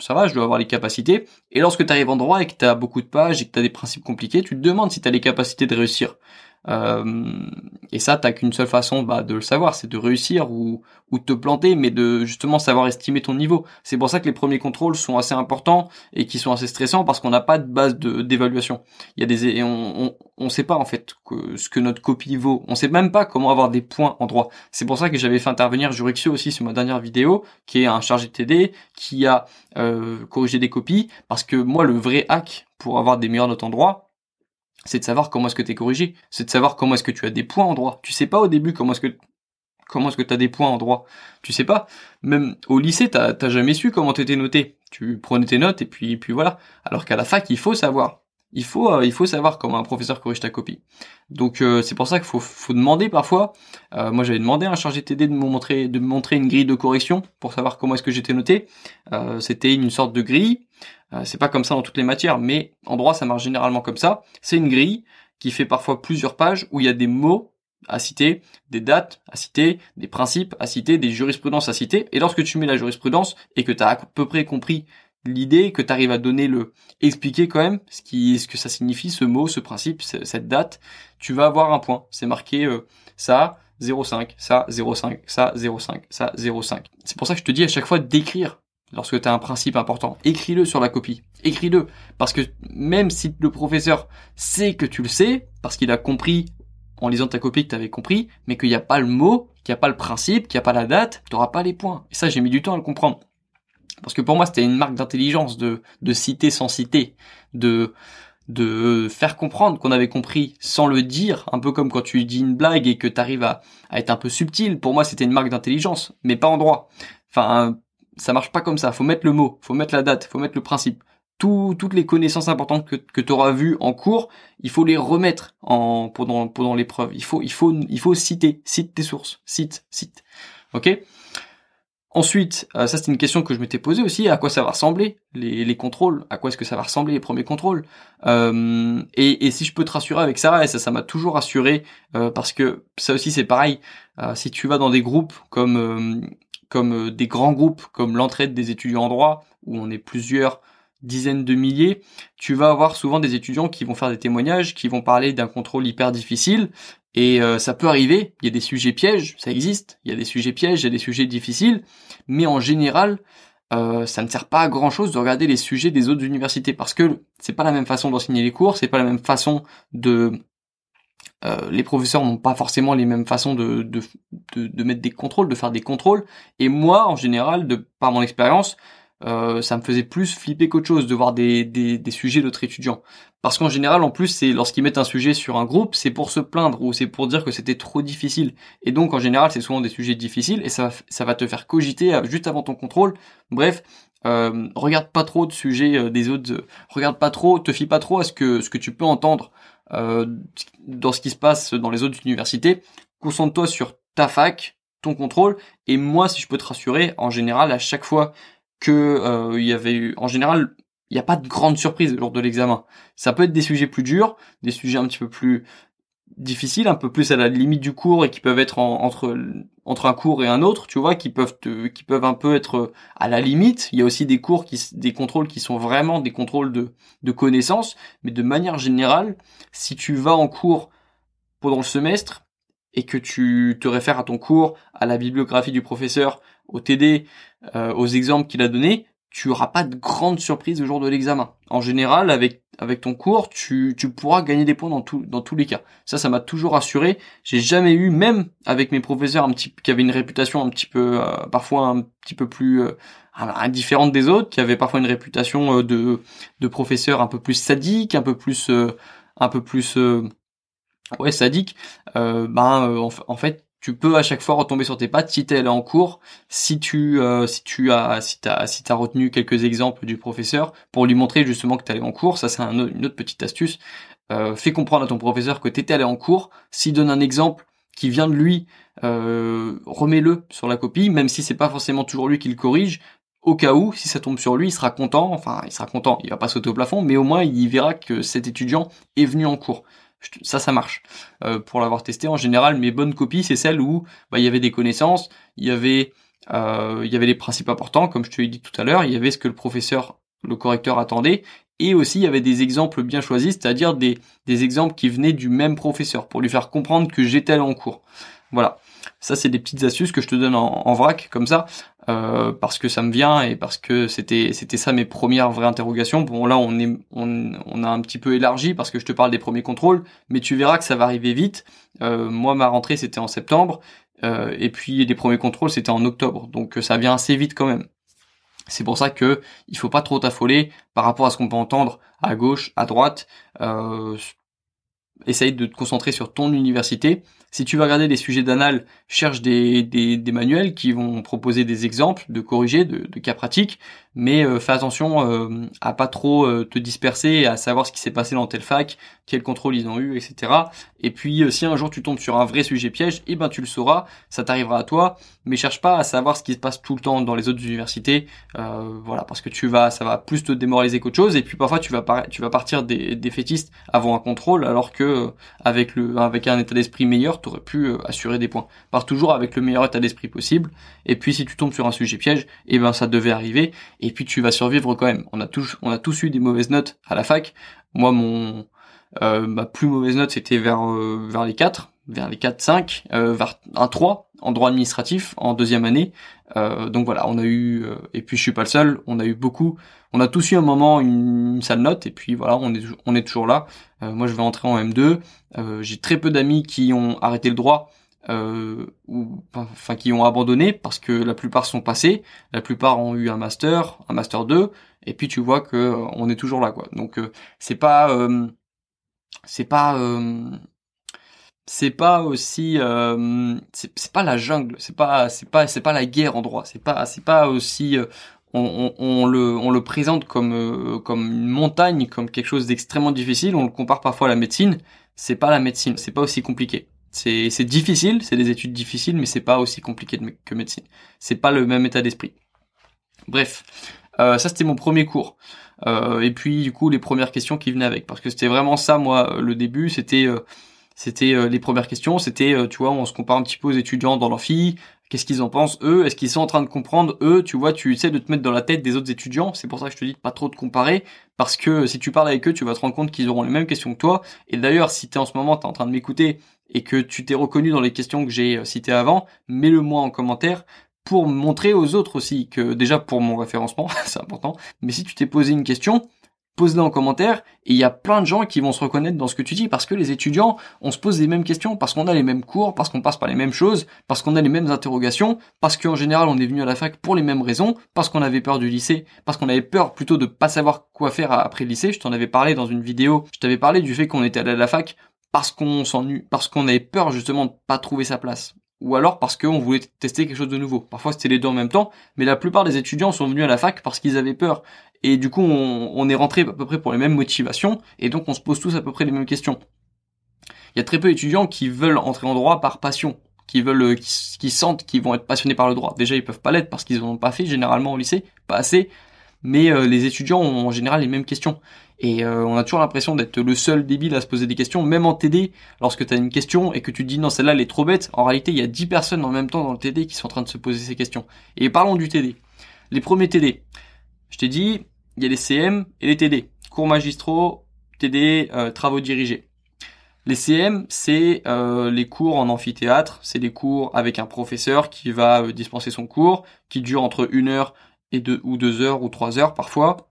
ça va, je dois avoir les capacités. Et lorsque tu arrives en droit et que tu as beaucoup de pages et que tu as des principes compliqués, tu te demandes si tu as les capacités de réussir. Euh, et ça, t'as qu'une seule façon bah, de le savoir, c'est de réussir ou, ou de te planter, mais de justement savoir estimer ton niveau. C'est pour ça que les premiers contrôles sont assez importants et qui sont assez stressants parce qu'on n'a pas de base d'évaluation. Il y a des on, on, on sait pas en fait que, ce que notre copie vaut. On sait même pas comment avoir des points en droit. C'est pour ça que j'avais fait intervenir Jurixio aussi sur ma dernière vidéo, qui est un chargé de TD qui a euh, corrigé des copies parce que moi le vrai hack pour avoir des meilleures notes en droit, c'est de savoir comment est-ce que tu es corrigé, c'est de savoir comment est-ce que tu as des points en droit. Tu sais pas au début comment est-ce que comment est-ce que tu as des points en droit. Tu sais pas. Même au lycée, t'as jamais su comment t'étais noté. Tu prenais tes notes et puis puis voilà. Alors qu'à la fac, il faut savoir. Il faut euh, il faut savoir comment un professeur corrige ta copie. Donc euh, c'est pour ça qu'il faut faut demander parfois. Euh, moi j'avais demandé à un chargé TD de me montrer de me montrer une grille de correction pour savoir comment est-ce que j'étais noté. C'était une sorte de grille euh, c'est pas comme ça dans toutes les matières, mais en droit, ça marche généralement comme ça. C'est une grille qui fait parfois plusieurs pages où il y a des mots à citer, des dates à citer, des principes à citer, des jurisprudences à citer. Et lorsque tu mets la jurisprudence et que tu as à peu près compris l'idée, que tu arrives à donner le, expliquer quand même ce qui, ce que ça signifie, ce mot, ce principe, cette date, tu vas avoir un point. C'est marqué euh, ça, 0,5, ça, 0,5, ça, 0,5, ça, 0,5. C'est pour ça que je te dis à chaque fois d'écrire lorsque tu as un principe important. Écris-le sur la copie. Écris-le. Parce que même si le professeur sait que tu le sais, parce qu'il a compris en lisant ta copie que tu avais compris, mais qu'il n'y a pas le mot, qu'il n'y a pas le principe, qu'il n'y a pas la date, tu n'auras pas les points. Et ça, j'ai mis du temps à le comprendre. Parce que pour moi, c'était une marque d'intelligence de, de citer sans citer, de, de faire comprendre qu'on avait compris sans le dire, un peu comme quand tu dis une blague et que tu arrives à, à être un peu subtil. Pour moi, c'était une marque d'intelligence, mais pas en droit. Enfin, ça marche pas comme ça. Faut mettre le mot, faut mettre la date, faut mettre le principe. Tout, toutes les connaissances importantes que, que tu auras vues en cours, il faut les remettre en pendant pendant l'épreuve. Il faut il faut il faut citer, cite tes sources, cite cite. Ok? Ensuite, euh, ça c'est une question que je m'étais posée aussi, à quoi ça va ressembler les, les contrôles, à quoi est-ce que ça va ressembler les premiers contrôles? Euh, et, et, si je peux te rassurer avec ça, et ça ça m'a toujours rassuré euh, parce que ça aussi c'est pareil. si tu vas dans des groupes comme comme euh, des grands groupes comme l'entraide des étudiants en droit, où on est plusieurs dizaines de milliers, tu vas avoir souvent des étudiants qui vont faire des témoignages, qui vont parler d'un contrôle hyper difficile, et euh, ça peut arriver, il y a des sujets pièges, ça existe, il y a des sujets pièges, il y a des sujets difficiles, mais en général, euh, ça ne sert pas à grand chose de regarder les sujets des autres universités, parce que c'est pas la même façon d'enseigner les cours, c'est pas la même façon de euh, les professeurs n'ont pas forcément les mêmes façons de, de, de, mettre des contrôles, de faire des contrôles. Et moi, en général, de par mon expérience, euh, ça me faisait plus flipper qu'autre chose de voir des, des, des sujets d'autres étudiants. Parce qu'en général, en plus, c'est lorsqu'ils mettent un sujet sur un groupe, c'est pour se plaindre ou c'est pour dire que c'était trop difficile. Et donc, en général, c'est souvent des sujets difficiles et ça, ça va te faire cogiter euh, juste avant ton contrôle. Bref, euh, regarde pas trop de sujets des autres, regarde pas trop, te fie pas trop à ce que ce que tu peux entendre euh, dans ce qui se passe dans les autres universités. Concentre-toi sur ta fac, ton contrôle. Et moi, si je peux te rassurer, en général, à chaque fois que euh, il y avait eu, en général, il n'y a pas de grande surprise lors de l'examen. Ça peut être des sujets plus durs, des sujets un petit peu plus difficiles, un peu plus à la limite du cours et qui peuvent être entre entre un cours et un autre, tu vois, qui peuvent qui peuvent un peu être à la limite. Il y a aussi des cours qui des contrôles qui sont vraiment des contrôles de de connaissances, mais de manière générale, si tu vas en cours pendant le semestre et que tu te réfères à ton cours, à la bibliographie du professeur, au TD, euh, aux exemples qu'il a donnés, tu auras pas de grande surprise le jour de l'examen. En général, avec avec ton cours, tu, pourras gagner des points dans tous les cas. Ça, ça m'a toujours assuré. J'ai jamais eu, même avec mes professeurs un petit qui avaient une réputation un petit peu, euh, parfois un petit peu plus euh, différente des autres, qui avaient parfois une réputation euh, de de professeurs un peu plus sadiques, un peu plus un peu plus ouais sadique. ben en, fait tu peux à chaque fois retomber sur tes pattes si tu es allé en cours, si tu euh, si tu as si t'as si t'as retenu quelques exemples du professeur pour lui montrer justement que tu allé en cours, ça c'est une autre petite astuce. Euh, fais comprendre à ton professeur que tu étais allé en cours, s'il donne un exemple qui vient de lui, euh, remets-le sur la copie, même si c'est pas forcément toujours lui qui le corrige, au cas où, si ça tombe sur lui, il sera content, enfin il sera content, il va pas sauter au plafond, mais au moins il verra que cet étudiant est venu en cours ça ça marche. Euh, pour l'avoir testé en général mes bonnes copies c'est celles où bah, il y avait des connaissances il y avait euh, il y avait les principes importants comme je te l'ai dit tout à l'heure il y avait ce que le professeur le correcteur attendait et aussi il y avait des exemples bien choisis c'est-à-dire des, des exemples qui venaient du même professeur pour lui faire comprendre que j'étais en cours. Voilà. Ça c'est des petites astuces que je te donne en vrac comme ça euh, parce que ça me vient et parce que c'était c'était ça mes premières vraies interrogations. Bon là on est on, on, a un petit peu élargi parce que je te parle des premiers contrôles, mais tu verras que ça va arriver vite. Euh, moi ma rentrée c'était en septembre euh, et puis les premiers contrôles c'était en octobre, donc ça vient assez vite quand même. C'est pour ça que il faut pas trop t'affoler par rapport à ce qu'on peut entendre à gauche, à droite. Euh, essaye de te concentrer sur ton université si tu vas regarder des sujets d'anal, cherche des, manuels qui vont proposer des exemples de corriger, de cas pratiques, mais euh, fais attention euh, à pas trop euh, te disperser, à savoir ce qui s'est passé dans telle fac, quel contrôle ils ont eu, etc. Et puis si un jour tu tombes sur un vrai sujet piège, eh ben tu le sauras, ça t'arrivera à toi, mais cherche pas à savoir ce qui se passe tout le temps dans les autres universités, voilà, parce que tu vas, ça va plus te démoraliser qu'autre chose, et puis parfois tu vas tu vas partir des, des fétistes avant un contrôle, alors que avec le avec un état d'esprit meilleur tu aurais pu euh, assurer des points. Pars toujours avec le meilleur état d'esprit possible. Et puis si tu tombes sur un sujet piège, eh ben ça devait arriver. Puis tu vas survivre quand même. On a tous, on eu des mauvaises notes à la fac. Moi, mon euh, ma plus mauvaise note c'était vers euh, les 4, vers les 4 5, vers un 3 en droit administratif en deuxième année. donc voilà, on a eu et puis je suis pas le seul, on a eu beaucoup on a tous eu un moment une, sale note et puis voilà, on est on est toujours là. Euh, moi, je vais entrer en M2. Euh, j'ai très peu d'amis qui ont arrêté le droit euh, ou enfin qui ont abandonné parce que la plupart sont passés, la plupart ont eu un master, un master 2 et puis tu vois que on est toujours là quoi. Donc c'est pas c'est pas c'est pas aussi c'est pas la jungle c'est pas c'est pas c'est pas la guerre en droit c'est pas c'est pas aussi on, le, on le présente comme, euh, comme une montagne, comme quelque chose d'extrêmement difficile. On le compare parfois à la médecine. C'est pas la médecine, c'est pas aussi compliqué. C'est, difficile, c'est des études difficiles, mais c'est pas aussi compliqué que médecine. C'est pas le même état d'esprit. Bref, euh, ça c'était mon premier cours. Euh, et puis du coup les premières questions qui venaient avec, parce que c'était vraiment ça moi le début, c'était c'était les premières questions, c'était tu vois on se compare un petit peu aux étudiants dans l'amphi, Qu'est-ce qu'ils en pensent eux? Est-ce qu'ils sont en train de comprendre eux? Tu vois, tu essaies de te mettre dans la tête des autres étudiants. C'est pour ça que je te dis de pas trop te comparer, parce que si tu parles avec eux, tu vas te rendre compte qu'ils auront les mêmes questions que toi. Et d'ailleurs, si t'es en ce moment, t'es en train de m'écouter et que tu t'es reconnu dans les questions que j'ai euh, citées avant, mets-le moi en commentaire pour montrer aux autres aussi que déjà pour mon référencement, <laughs> c'est important. Mais si tu t'es posé une question, pose-le en commentaire et il y a plein de gens qui vont se reconnaître dans ce que tu dis parce que les étudiants, on se pose les mêmes questions parce qu'on a les mêmes cours, parce qu'on passe par les mêmes choses, parce qu'on a les mêmes interrogations, parce qu'en général on est venu à la fac pour les mêmes raisons, parce qu'on avait peur du lycée, parce qu'on avait peur plutôt de pas savoir quoi faire après le lycée. Je t'en avais parlé dans une vidéo, je t'avais parlé du fait qu'on était allé à la fac parce qu'on s'ennuie, parce qu'on avait peur justement de pas trouver sa place ou alors parce qu'on voulait tester quelque chose de nouveau. Parfois c'était les deux en même temps, mais la plupart des étudiants sont venus à la fac parce qu'ils avaient peur. Et du coup on, est rentré à peu près pour les mêmes motivations, et donc on se pose tous à peu près les mêmes questions. Il y a très peu d'étudiants qui veulent entrer en droit par passion, qui veulent, euh, qui, sentent qu'ils vont être passionnés par le droit. Déjà ils peuvent pas l'être parce qu'ils n'en ont pas fait généralement au lycée, pas assez. Mais euh, les étudiants ont en général les mêmes questions. Et euh, on a toujours l'impression d'être le seul débile à se poser des questions, même en TD, lorsque tu as une question et que tu te dis non, celle-là elle est trop bête, en réalité il y a 10 personnes en même temps dans le TD qui sont en train de se poser ces questions. Et parlons du TD. Les premiers TD. Je t'ai dit, il y a les CM et les TD. Cours magistraux, TD, euh, travaux dirigés. Les CM, c'est euh, les cours en amphithéâtre, c'est des cours avec un professeur qui va dispenser son cours, qui dure entre une heure et deux ou deux heures ou trois heures parfois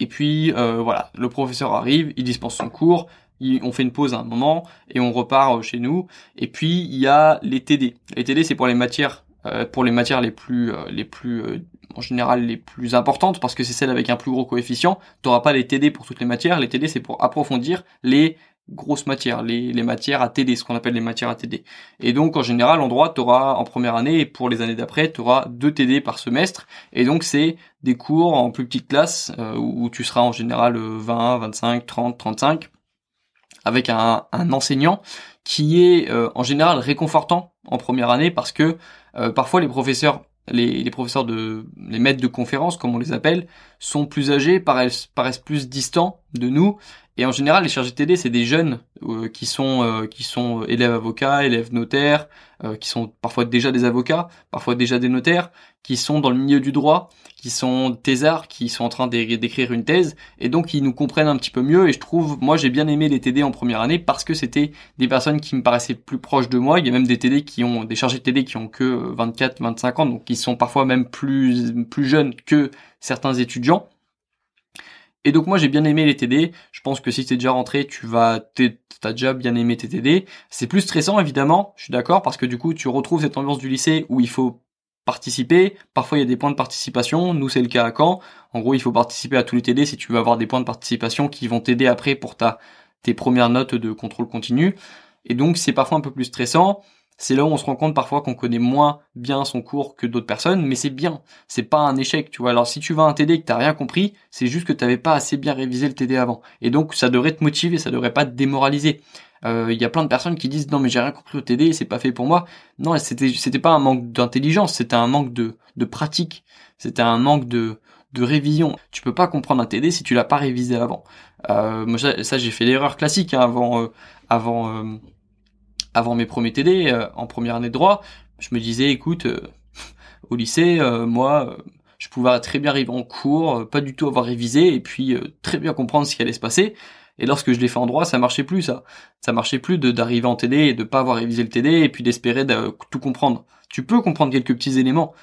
et puis euh, voilà, le professeur arrive, il dispense son cours, on fait une pause à un moment et on repart euh, chez nous. Et puis il y a les TD. Les TD c'est pour les matières, euh, pour les matières les plus, les plus en général les plus importantes parce que c'est celles avec un plus gros coefficient. Tu n'auras pas les TD pour toutes les matières. Les TD c'est pour approfondir les grosses matières, les, les matières à TD, ce qu'on appelle les matières à TD. Et donc en général en droit, tu auras en première année et pour les années d'après, tu auras deux TD par semestre. Et donc c'est des cours en plus petite classe euh, où tu seras en général 20, 25, 30, 35 avec un, un enseignant qui est euh, en général réconfortant en première année parce que euh, parfois les professeurs les, les, professeurs de les maîtres de conférences comme on les appelle sont plus âgés paraissent paraissent plus distants de nous et en général les chargés de TD c'est des jeunes euh, qui sont euh, qui sont élèves avocats élèves notaires euh, qui sont parfois déjà des avocats parfois déjà des notaires qui sont dans le milieu du droit qui sont thésards qui sont en train d'écrire une thèse. Et donc ils nous comprennent un petit peu mieux. Et je trouve moi j'ai bien aimé les TD en première année parce que c'était des personnes qui me paraissaient plus proches de moi. Il y a même des TD qui ont des chargés de TD qui ont que 24 25 ans. Donc qui sont parfois même plus plus jeunes que certains étudiants. Et donc moi j'ai bien aimé les TD. Je pense que si t'es déjà rentré, tu vas, t'as déjà bien aimé tes TD. C'est plus stressant évidemment, je suis d'accord, parce que du coup tu retrouves cette ambiance du lycée où il faut participer. Parfois il y a des points de participation. Nous c'est le cas à Caen. En gros il faut participer à tous les TD si tu veux avoir des points de participation qui vont t'aider après pour ta tes premières notes de contrôle continu. Et donc c'est parfois un peu plus stressant c'est là où on se rend compte parfois qu'on connaît moins bien son cours que d'autres personnes, mais c'est bien, c'est pas un échec, tu vois. Alors si tu vas un TD et que t'as rien compris, c'est juste que t'avais pas assez bien révisé le TD avant. Et donc ça devrait te motiver, ça devrait pas te démoraliser. Euh, il y a plein de personnes qui disent non mais j'ai rien compris au TD, c'est pas fait pour moi. Non, c'était c'était pas un manque d'intelligence, c'était un manque de de pratique, c'était un manque de de révision. Tu peux pas comprendre un TD si tu l'as pas révisé avant. Euh, moi ça, j'ai fait l'erreur classique hein, avant euh, avant euh, avant mes premiers TD, euh, en première année de droit, je me disais, écoute, euh, <laughs> au lycée, euh, moi, je pouvais très bien arriver en cours, pas du tout avoir révisé, et puis très bien comprendre ce qui allait se passer. Et lorsque je l'ai fait en droit, ça marchait plus, ça. Ça marchait plus de d'arriver en TD et de pas avoir révisé le TD et puis d'espérer de tout comprendre. Tu peux comprendre quelques petits éléments,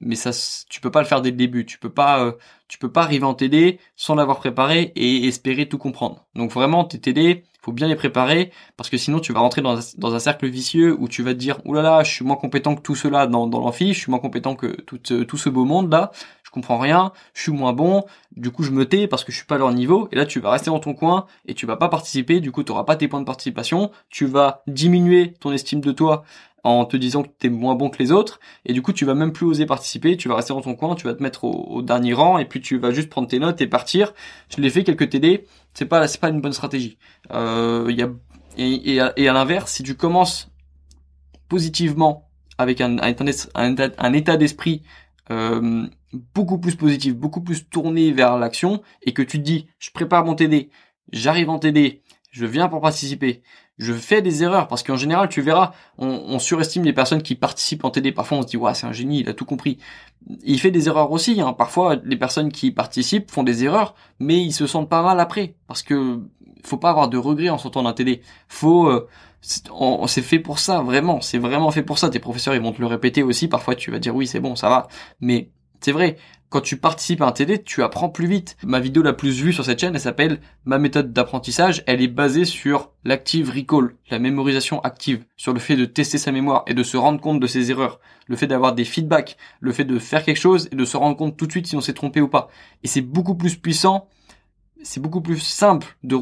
mais ça, tu peux pas le faire dès le début. Tu peux pas, tu peux pas arriver en TD sans l'avoir préparé et espérer tout comprendre. Donc vraiment, tes TD, faut bien les préparer parce que sinon tu vas rentrer dans un, dans un cercle vicieux où tu vas te dire oulala je suis moins compétent que tout cela dans, dans l'amphi, je suis moins compétent que tout, euh, tout ce beau monde là, je comprends rien, je suis moins bon, du coup je me tais parce que je suis pas à leur niveau et là tu vas rester dans ton coin et tu vas pas participer, du coup tu pas tes points de participation, tu vas diminuer ton estime de toi en te disant que tu es moins bon que les autres et du coup tu vas même plus oser participer, tu vas rester dans ton coin, tu vas te mettre au, dernier rang et puis tu vas juste prendre tes notes et partir. Je l'ai fait quelques TD, c'est pas c'est pas une bonne stratégie. Euh, y a, et, et à l'inverse, si tu commences positivement avec un, un, un état d'esprit euh, beaucoup plus positif, beaucoup plus tourné vers l'action et que tu te dis je prépare mon TD, j'arrive en TD, je viens pour participer, je fais des erreurs. Parce qu'en général tu verras on, surestime les personnes qui participent en TD parfois on se dit ouais c'est un génie il a tout compris. Il fait des erreurs aussi hein. parfois les personnes qui participent font des erreurs mais ils se sentent pas mal après. Parce que faut pas avoir de regrets en sortant d'un TD faut euh, c'est fait pour ça vraiment. C'est vraiment fait pour ça. Tes professeurs ils vont te le répéter aussi. Parfois tu vas dire oui c'est bon ça va. Mais c'est vrai quand tu participes à un TD, tu apprends plus vite. Ma vidéo la plus vue sur cette chaîne, elle s'appelle Ma méthode d'apprentissage. Elle est basée sur l'active recall, la mémorisation active, sur le fait de tester sa mémoire et de se rendre compte de ses erreurs, le fait d'avoir des feedbacks, le fait de faire quelque chose et de se rendre compte tout de suite si on s'est trompé ou pas. Et c'est beaucoup plus puissant c'est beaucoup plus simple de,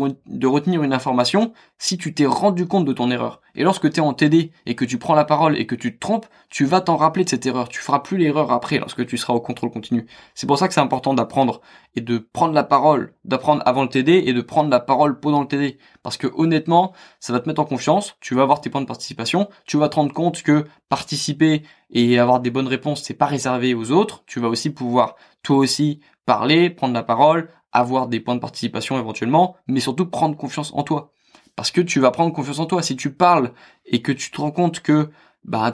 retenir une information si tu t'es rendu compte de ton erreur. Et lorsque tu es en TD et que tu prends la parole et que tu te trompes, tu vas t'en rappeler de cette erreur. Tu feras plus l'erreur après lorsque tu seras au contrôle continu. C'est pour ça que c'est important d'apprendre et de prendre la parole, d'apprendre avant le TD et de prendre la parole pendant le TD. Parce que honnêtement, ça va te mettre en confiance, tu vas avoir tes points de participation, tu vas te rendre compte que participer et avoir des bonnes réponses, c'est pas réservé aux autres. Tu vas aussi pouvoir toi aussi parler, prendre la parole, avoir des points de participation éventuellement, mais surtout prendre confiance en toi. Parce que tu vas prendre confiance en toi. Si tu parles et que tu te rends compte que bah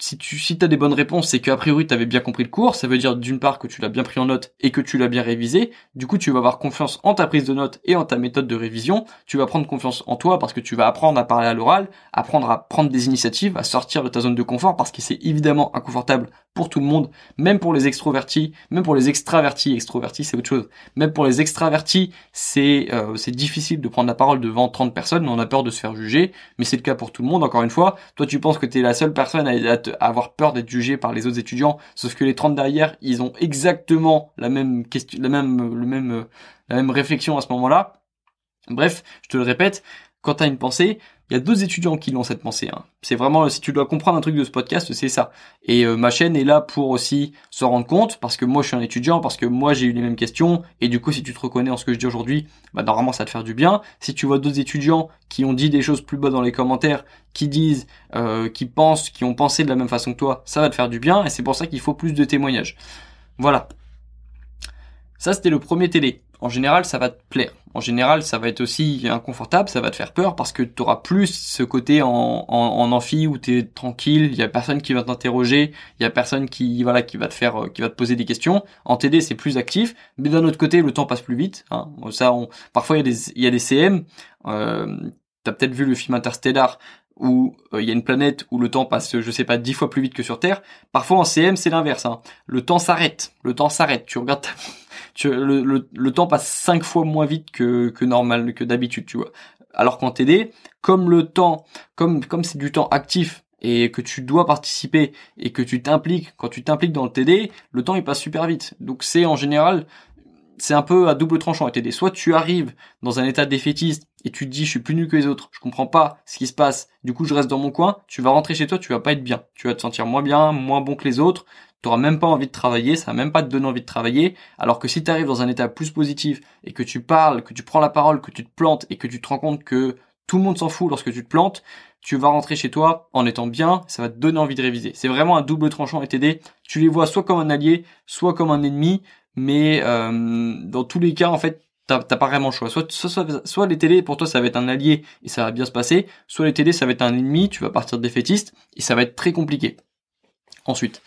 si tu si as des bonnes réponses, c'est qu'a priori tu avais bien compris le cours, ça veut dire d'une part que tu l'as bien pris en note et que tu l'as bien révisé, du coup tu vas avoir confiance en ta prise de notes et en ta méthode de révision, tu vas prendre confiance en toi parce que tu vas apprendre à parler à l'oral, apprendre à prendre des initiatives, à sortir de ta zone de confort parce que c'est évidemment inconfortable pour tout le monde, même pour les extrovertis, même pour les extravertis, extrovertis c'est autre chose, même pour les extravertis c'est euh, c'est difficile de prendre la parole devant 30 personnes, on a peur de se faire juger, mais c'est le cas pour tout le monde encore une fois, toi tu penses que tu es la seule personne à, avoir peur d'être jugé par les autres étudiants, sauf que les 30 derrière, ils ont exactement la même question, la même le même la même réflexion à ce moment-là. Bref, je te le répète, quand tu as une pensée, il y a deux étudiants qui l'ont cette pensée. Hein. C'est vraiment, si tu dois comprendre un truc de ce podcast, c'est ça. Et euh, ma chaîne est là pour aussi se rendre compte, parce que moi je suis un étudiant, parce que moi j'ai eu les mêmes questions, et du coup si tu te reconnais en ce que je dis aujourd'hui, bah normalement ça va te faire du bien. Si tu vois d'autres étudiants qui ont dit des choses plus bas dans les commentaires, qui disent, euh, qui pensent, qui ont pensé de la même façon que toi, ça va te faire du bien, et c'est pour ça qu'il faut plus de témoignages. Voilà. Ça c'était le premier télé en général, ça va te plaire. En général, ça va être aussi inconfortable, ça va te faire peur parce que tu auras plus ce côté en, en, amphi où tu es tranquille, il y a personne qui va t'interroger, il y a personne qui voilà qui va te faire qui va te poser des questions. En TD, c'est plus actif, mais d'un autre côté, le temps passe plus vite. Hein. Ça, parfois il y a des il y a des CM. Euh, T'as peut-être vu le film Interstellar où euh, il y a une planète où le temps passe, je sais pas, dix fois plus vite que sur Terre. Parfois en CM, c'est l'inverse. Hein. Le temps s'arrête. Le temps s'arrête. Tu regardes ta <laughs> tu, le, le, temps passe cinq fois moins vite que, que normal, que d'habitude, tu vois. Alors qu'en TD, comme le temps, comme comme c'est du temps actif et que tu dois participer et que tu t'impliques, quand tu t'impliques dans le TD, le temps il passe super vite. Donc c'est en général, c'est un peu à double tranchant TD. Soit tu arrives dans un état défaitiste et tu dis je suis plus nul que les autres, je comprends pas ce qui se passe, du coup je reste dans mon coin, tu vas rentrer chez toi, tu vas pas être bien, tu vas te sentir moins bien, moins bon que les autres, tu n'auras même pas envie de travailler, ça va même pas te donner envie de travailler, alors que si tu arrives dans un état plus positif et que tu parles, que tu prends la parole, que tu te plantes et que tu te rends compte que tout le monde s'en fout lorsque tu te plantes, tu vas rentrer chez toi en étant bien, ça va te donner envie de réviser. C'est vraiment un double tranchant et t'aider. Tu les vois soit comme un allié, soit comme un ennemi, mais euh, dans tous les cas, en fait, t'as pas vraiment le choix. Soit, soit, soit, les télés, pour toi, ça va être un allié et ça va bien se passer, soit les télés, ça va être un ennemi, tu vas partir défaitiste et ça va être très compliqué. Ensuite,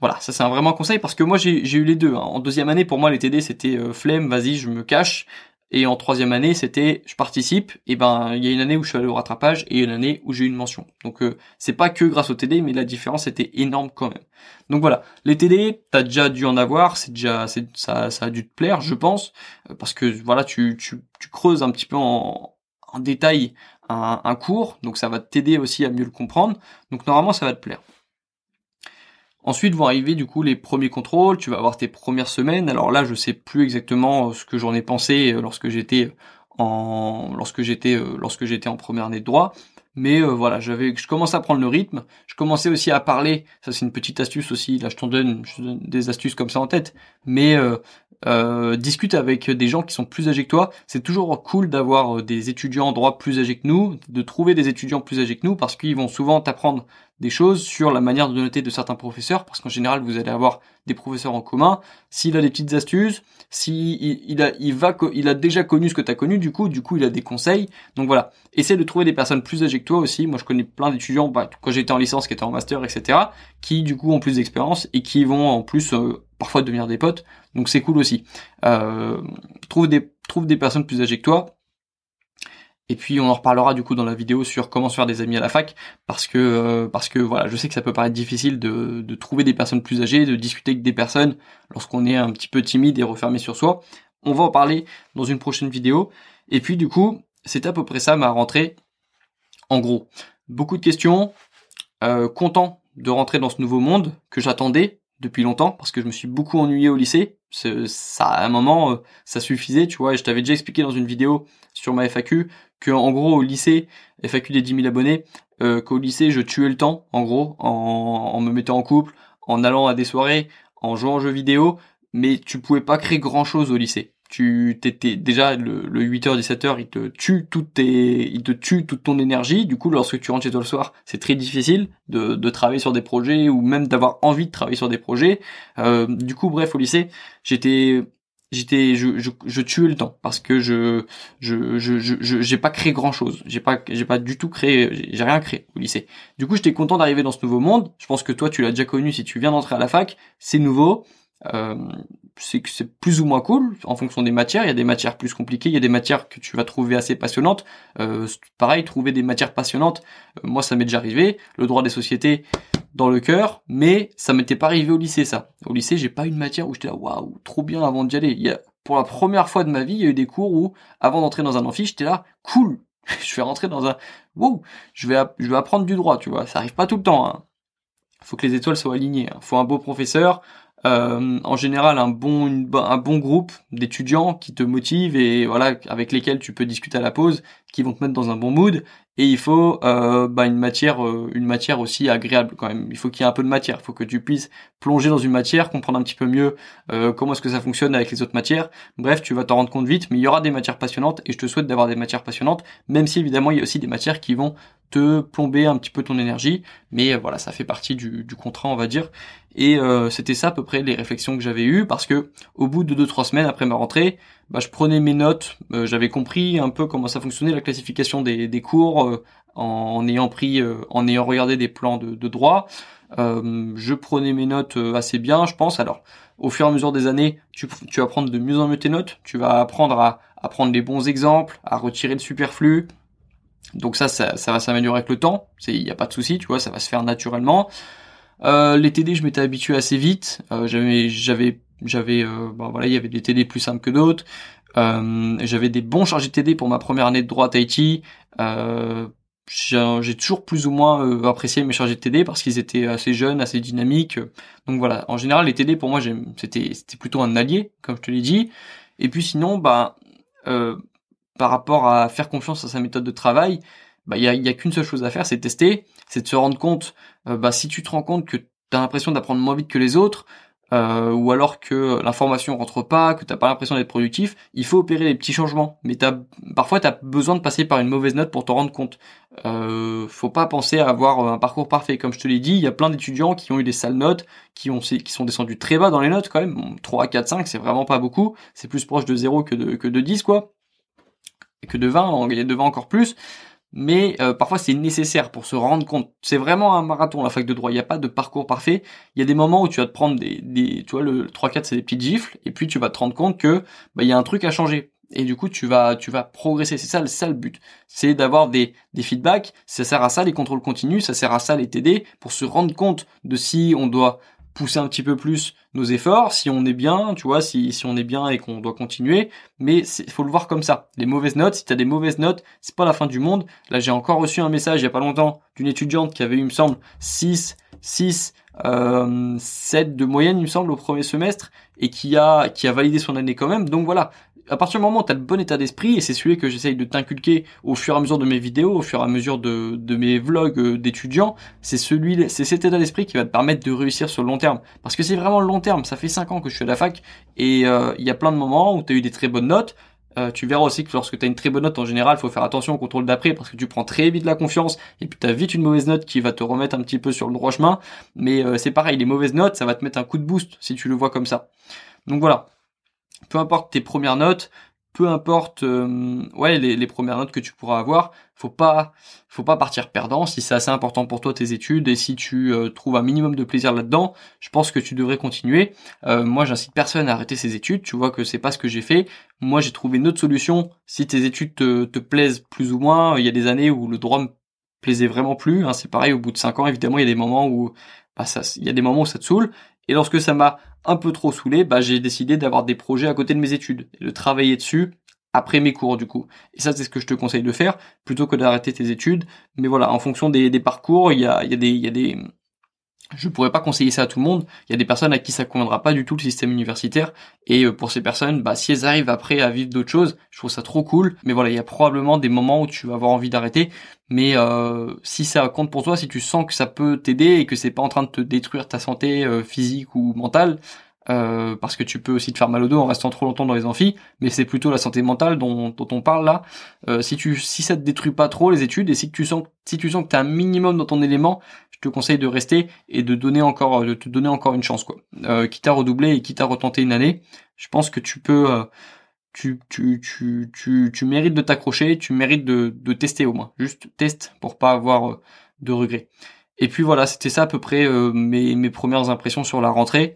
voilà, ça c'est un vraiment conseil parce que moi j'ai eu les deux. Hein. En deuxième année, pour moi les TD c'était euh, flemme, vas-y, je me cache. Et en troisième année, c'était je participe. Et ben il y a une année où je suis allé au rattrapage et une année où j'ai eu une mention. Donc euh, c'est pas que grâce au TD, mais la différence était énorme quand même. Donc voilà, les TD, t'as déjà dû en avoir, c'est déjà ça, ça a dû te plaire, je pense, euh, parce que voilà, tu, tu, tu creuses un petit peu en, en détail un, un cours, donc ça va t'aider aussi à mieux le comprendre. Donc normalement ça va te plaire. Ensuite vont arriver du coup les premiers contrôles, tu vas avoir tes premières semaines. Alors là, je sais plus exactement euh, ce que j'en ai pensé euh, lorsque j'étais en lorsque j'étais euh, lorsque j'étais en première année de droit, mais voilà, j'avais je commençais à prendre le rythme, je commençais aussi à parler, ça c'est une petite astuce aussi, là je t'en donne, donne, des astuces comme ça en tête, mais euh, discute avec des gens qui sont plus âgés que toi. C'est toujours cool d'avoir des étudiants en droit plus âgés que nous, de trouver des étudiants plus âgés que nous, parce qu'ils vont souvent t'apprendre des choses sur la manière de noter de certains professeurs, parce qu'en général, vous allez avoir des professeurs en commun. S'il a des petites astuces, si il, a, il va, il a déjà connu ce que tu as connu, du coup, du coup, il a des conseils. Donc voilà, essaie de trouver des personnes plus âgées que toi aussi. Moi, je connais plein d'étudiants, bah, quand j'étais en licence, qui étaient en master, etc., qui du coup ont plus d'expérience et qui vont en plus euh, parfois devenir des potes. Donc c'est cool aussi. Euh, trouve des, trouve des personnes plus âgées que toi et puis on en reparlera du coup dans la vidéo sur comment se faire des amis à la fac, parce que euh, parce que voilà, je sais que ça peut paraître difficile de, de trouver des personnes plus âgées, de discuter avec des personnes lorsqu'on est un petit peu timide et refermé sur soi. On va en parler dans une prochaine vidéo. Et puis du coup, c'est à peu près ça ma rentrée. En gros, beaucoup de questions, euh, content de rentrer dans ce nouveau monde que j'attendais depuis longtemps parce que je me suis beaucoup ennuyé au lycée. Ça, à un moment, euh, ça suffisait, tu vois. Et je t'avais déjà expliqué dans une vidéo sur ma FAQ que en gros au lycée, FAQ des 10 000 abonnés, euh, qu'au lycée je tuais le temps, en gros, en, en, me mettant en couple, en allant à des soirées, en jouant aux jeux vidéo, mais tu pouvais pas créer grand chose au lycée. Tu t'étais déjà le, 8h 17h, il te tue toute tes, il te tue toute ton énergie. Du coup, lorsque tu rentres chez toi le soir, c'est très difficile de, de travailler sur des projets ou même d'avoir envie de travailler sur des projets. Euh, du coup, bref, au lycée, j'étais j'étais je, je, je, tuais le temps parce que je je je je j'ai pas créé grand chose j'ai pas j'ai pas du tout créé j'ai rien créé au lycée. Du coup j'étais content d'arriver dans ce nouveau monde. Je pense que toi tu l'as déjà connu si tu viens d'entrer à la fac. C'est nouveau c'est que c'est plus ou moins cool en fonction des matières. Il y a des matières plus compliquées, il y a des matières que tu vas trouver assez passionnantes. Euh, pareil, trouver des matières passionnantes, euh, moi ça m'est déjà arrivé. Le droit des sociétés dans le cœur, mais ça m'était pas arrivé au lycée ça. Au lycée, j'ai pas une matière où j'étais là waouh, trop bien avant d'y aller. Il y a, pour la première fois de ma vie, il y a eu des cours où avant d'entrer dans un amphi, j'étais là cool. <laughs> je vais rentrer dans un wow, je vais je vais apprendre du droit, tu vois. Ça arrive pas tout le temps. Hein. Faut que les étoiles soient alignées. Hein. Faut un beau professeur, en général un bon un bon groupe d'étudiants qui te motivent et voilà avec lesquels tu peux discuter à la pause, qui vont te mettre dans un bon mood. Et il faut euh, bah, une matière euh, une matière aussi agréable quand même. Il faut qu'il y ait un peu de matière. Il faut que tu puisses plonger dans une matière comprendre un petit peu mieux euh, comment est-ce que ça fonctionne avec les autres matières. Bref tu vas t'en rendre compte vite mais il y aura des matières passionnantes et je te souhaite d'avoir des matières passionnantes même si évidemment il y a aussi des matières qui vont te plomber un petit peu ton énergie. Mais voilà ça fait partie du, du contrat on va dire. Et c'était ça à peu près les réflexions que j'avais eues parce que au bout de deux trois semaines après ma rentrée bah, je prenais mes notes, euh, j'avais compris un peu comment ça fonctionnait la classification des, cours euh, en, ayant pris, euh, en ayant regardé des plans de, droit. je prenais mes notes assez bien, je pense. Alors, au fur et à mesure des années, tu, tu vas prendre de mieux en mieux tes notes. Tu vas apprendre à, prendre les bons exemples, à retirer le superflu. Donc ça, ça, ça va s'améliorer avec le temps. Il n'y a pas de souci, tu vois, ça va se faire naturellement. Les TD, je m'étais habitué assez vite. J'avais, j'avais euh, bah, voilà, il y avait des TD plus simples que d'autres. Euh, j'avais des bons chargés de TD pour ma première année de droit à. Euh, j'ai toujours plus ou moins apprécié mes chargés de TD parce qu'ils étaient assez jeunes, assez dynamiques. Donc voilà, en général, les TD pour moi, c'était c'était plutôt un allié, comme je te l'ai dit. Et puis sinon, bah euh, par rapport à faire confiance à sa méthode de travail, bah il y a, y a qu'une seule chose à faire, c'est tester, c'est de se rendre compte. bah si tu te rends compte que tu as l'impression d'apprendre moins vite que les autres, euh, ou alors que l'information rentre pas, que t'as pas l'impression d'être productif, il faut opérer des petits changements. Mais t'as, parfois t'as besoin de passer par une mauvaise note pour t'en rendre compte. Euh, faut pas penser à avoir un parcours parfait. Comme je te l'ai dit, il y a plein d'étudiants qui ont eu des sales notes, qui ont qui sont descendus très bas dans les notes quand même. 3, 4, 5, c'est vraiment pas beaucoup. C'est plus proche de 0 que de, que de 10 quoi. Et que de 20, de 20 encore plus mais euh, parfois c'est nécessaire pour se rendre compte. C'est vraiment un marathon la fac de droit, il n'y a pas de parcours parfait. Il y a des moments où tu vas te prendre des, des tu vois le 3-4 c'est des petites gifles et puis tu vas te rendre compte que bah il y a un truc à changer et du coup tu vas tu vas progresser. C'est ça, ça le but, c'est d'avoir des des feedbacks. Ça sert à ça les contrôles continus, ça sert à ça les TD pour se rendre compte de si on doit pousser un petit peu plus nos efforts, si on est bien, tu vois, si, si on est bien et qu'on doit continuer, mais il faut le voir comme ça. Les mauvaises notes, si tu as des mauvaises notes, c'est pas la fin du monde. Là, j'ai encore reçu un message il y a pas longtemps d'une étudiante qui avait eu, il me semble, 6, 6, euh, 7 de moyenne, il me semble, au premier semestre, et qui a, qui a validé son année quand même. Donc voilà, à partir du moment où tu le bon état d'esprit, et c'est celui que j'essaye de t'inculquer au fur et à mesure de mes vidéos, au fur et à mesure de, de mes vlogs euh, d'étudiants, c'est celui, c'est cet état d'esprit qui va te permettre de réussir sur le long terme. Parce que c'est vraiment le long terme. Ça fait 5 ans que je suis à la fac, et euh, il y a plein de moments où tu as eu des très bonnes notes. Euh, tu verras aussi que lorsque tu as une très bonne note en général, faut faire attention au contrôle d'après parce que tu prends très vite la confiance et puis tu vite une mauvaise note qui va te remettre un petit peu sur le droit chemin. Mais c'est pareil, les mauvaises notes, ça va te mettre un coup de boost si tu le vois comme ça. Donc voilà, peu importe tes premières notes, peu importe euh, ouais les, les, premières notes que tu pourras avoir faut pas faut pas partir perdant. Si c'est assez important pour toi tes études et si tu euh, trouves un minimum de plaisir là-dedans je pense que tu devrais continuer. Euh, moi j'incite personne à arrêter ses études. Tu vois que c'est pas ce que j'ai fait. Moi j'ai trouvé une autre solution. Si tes études te, te plaisent plus ou moins il y a des années où le droit me plaisait vraiment plus hein, c'est pareil au bout de cinq ans évidemment il y a des moments où bah, ça il y a des moments où ça te saoule et lorsque ça m'a un peu trop saoulé, bah, j'ai décidé d'avoir des projets à côté de mes études et de travailler dessus après mes cours du coup. Et ça c'est ce que je te conseille de faire plutôt que d'arrêter tes études. Mais voilà, en fonction des, parcours, il y a, y a y a des, je pourrais pas conseiller ça à tout le monde. Il y a des personnes à qui ça conviendra pas du tout le système universitaire. Et euh, pour ces personnes, bah, si elles arrivent après à vivre d'autres choses, je trouve ça trop cool. Mais voilà, il y a probablement des moments où tu vas avoir envie d'arrêter. Mais euh, si ça compte pour toi, si tu sens que ça peut t'aider et que c'est pas en train de te détruire ta santé euh, physique ou mentale, euh, parce que tu peux aussi te faire mal au dos en restant trop longtemps dans les amphis, mais c'est plutôt la santé mentale dont, dont on parle là. Euh, si tu si ça te détruit pas trop les études et si tu sens si tu sens que un minimum dans ton élément, je te conseille de rester et de donner encore de te donner encore une chance quoi. Euh, quitte à redoubler et quitte à retenter une année, je pense que tu peux euh, tu, tu, tu, tu, tu mérites de t'accrocher, tu mérites de, de tester au moins. Juste teste pour pas avoir euh, de regrets. Et puis voilà, c'était ça à peu près mes, mes premières impressions sur la rentrée.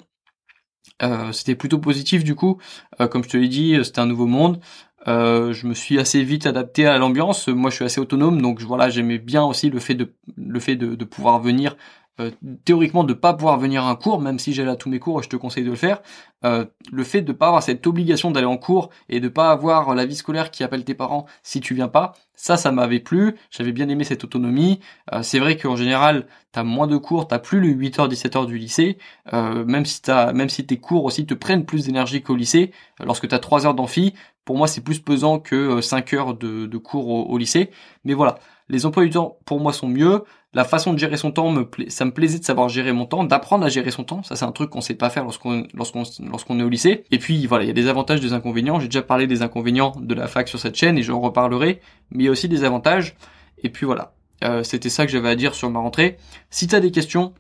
Euh, c'était plutôt positif du coup. Euh, comme je te l'ai dit, c'était un nouveau monde. Euh, je me suis assez vite adapté à l'ambiance. Moi, je suis assez autonome, donc voilà, j'aimais bien aussi le fait de le fait de, pouvoir venir euh, théoriquement de pas pouvoir venir à un cours, même si j'allais à tous mes cours et je te conseille de le faire, euh, le fait de pas avoir cette obligation d'aller en cours et de pas avoir la vie scolaire qui appelle tes parents si tu viens pas, ça, ça m'avait plu. J'avais bien aimé cette autonomie. Euh, c'est vrai qu'en général, t'as moins de cours, t'as plus le 8h, 17h du lycée, même si t'as, même si tes cours aussi te prennent plus d'énergie qu'au lycée. Lorsque t'as 3 heures d'amphi, pour moi, c'est plus pesant que 5 heures de, de cours au, au lycée. Mais voilà, les emplois du temps pour moi sont mieux la façon de gérer son temps me ça me plaisait de savoir gérer mon temps, d'apprendre à gérer son temps. Ça c'est un truc qu'on sait pas faire lorsqu'on lorsqu'on lorsqu'on est au lycée. Et puis voilà, il y a des avantages, des inconvénients. J'ai déjà parlé des inconvénients de la fac sur cette chaîne et j'en reparlerai. Mais il y a aussi des avantages. Et puis voilà, euh, c'était ça que j'avais à dire sur ma rentrée. Si tu as des questions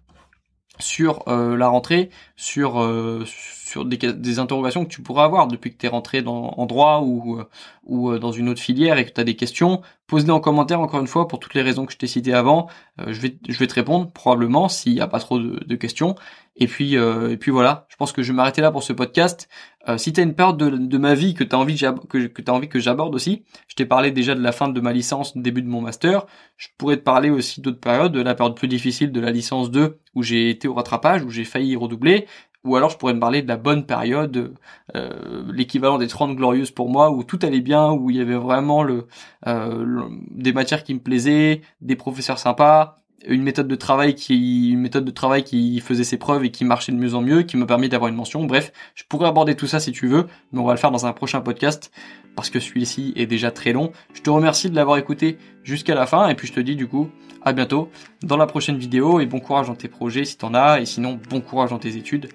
sur euh, la rentrée, sur euh, sur des, interrogations que tu pourras avoir depuis que tu es rentré dans, en droit ou, euh, ou dans une autre filière et que tu as des questions, pose-les en commentaire encore une fois pour toutes les raisons que je t'ai citées avant. Je, vais, je vais te répondre probablement s'il n'y a pas trop de questions. Et puis, et puis voilà, je pense que je vais m'arrêter là pour ce podcast. si tu as une période de, ma vie que tu as envie que, que, envie que j'aborde aussi, je t'ai parlé déjà de la fin de ma licence, début de mon master. Je pourrais te parler aussi d'autres périodes, de la période plus difficile de la licence 2 où j'ai été au rattrapage, où j'ai failli redoubler, ou alors je pourrais me parler de la bonne période, euh, l'équivalent des 30 glorieuses pour moi, où tout allait bien, où il y avait vraiment le, euh, des matières qui me plaisaient, des professeurs sympas, une méthode de travail qui une méthode de travail qui faisait ses preuves et qui marchait de mieux en mieux, qui m'a permis d'avoir une mention. Bref, je pourrais aborder tout ça si tu veux, mais on va le faire dans un prochain podcast parce que celui-ci est déjà très long. Je te remercie de l'avoir écouté jusqu'à la fin et puis je te dis du coup à bientôt dans la prochaine vidéo et bon courage dans tes projets si t'en as et sinon bon courage dans tes études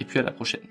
et puis à la prochaine.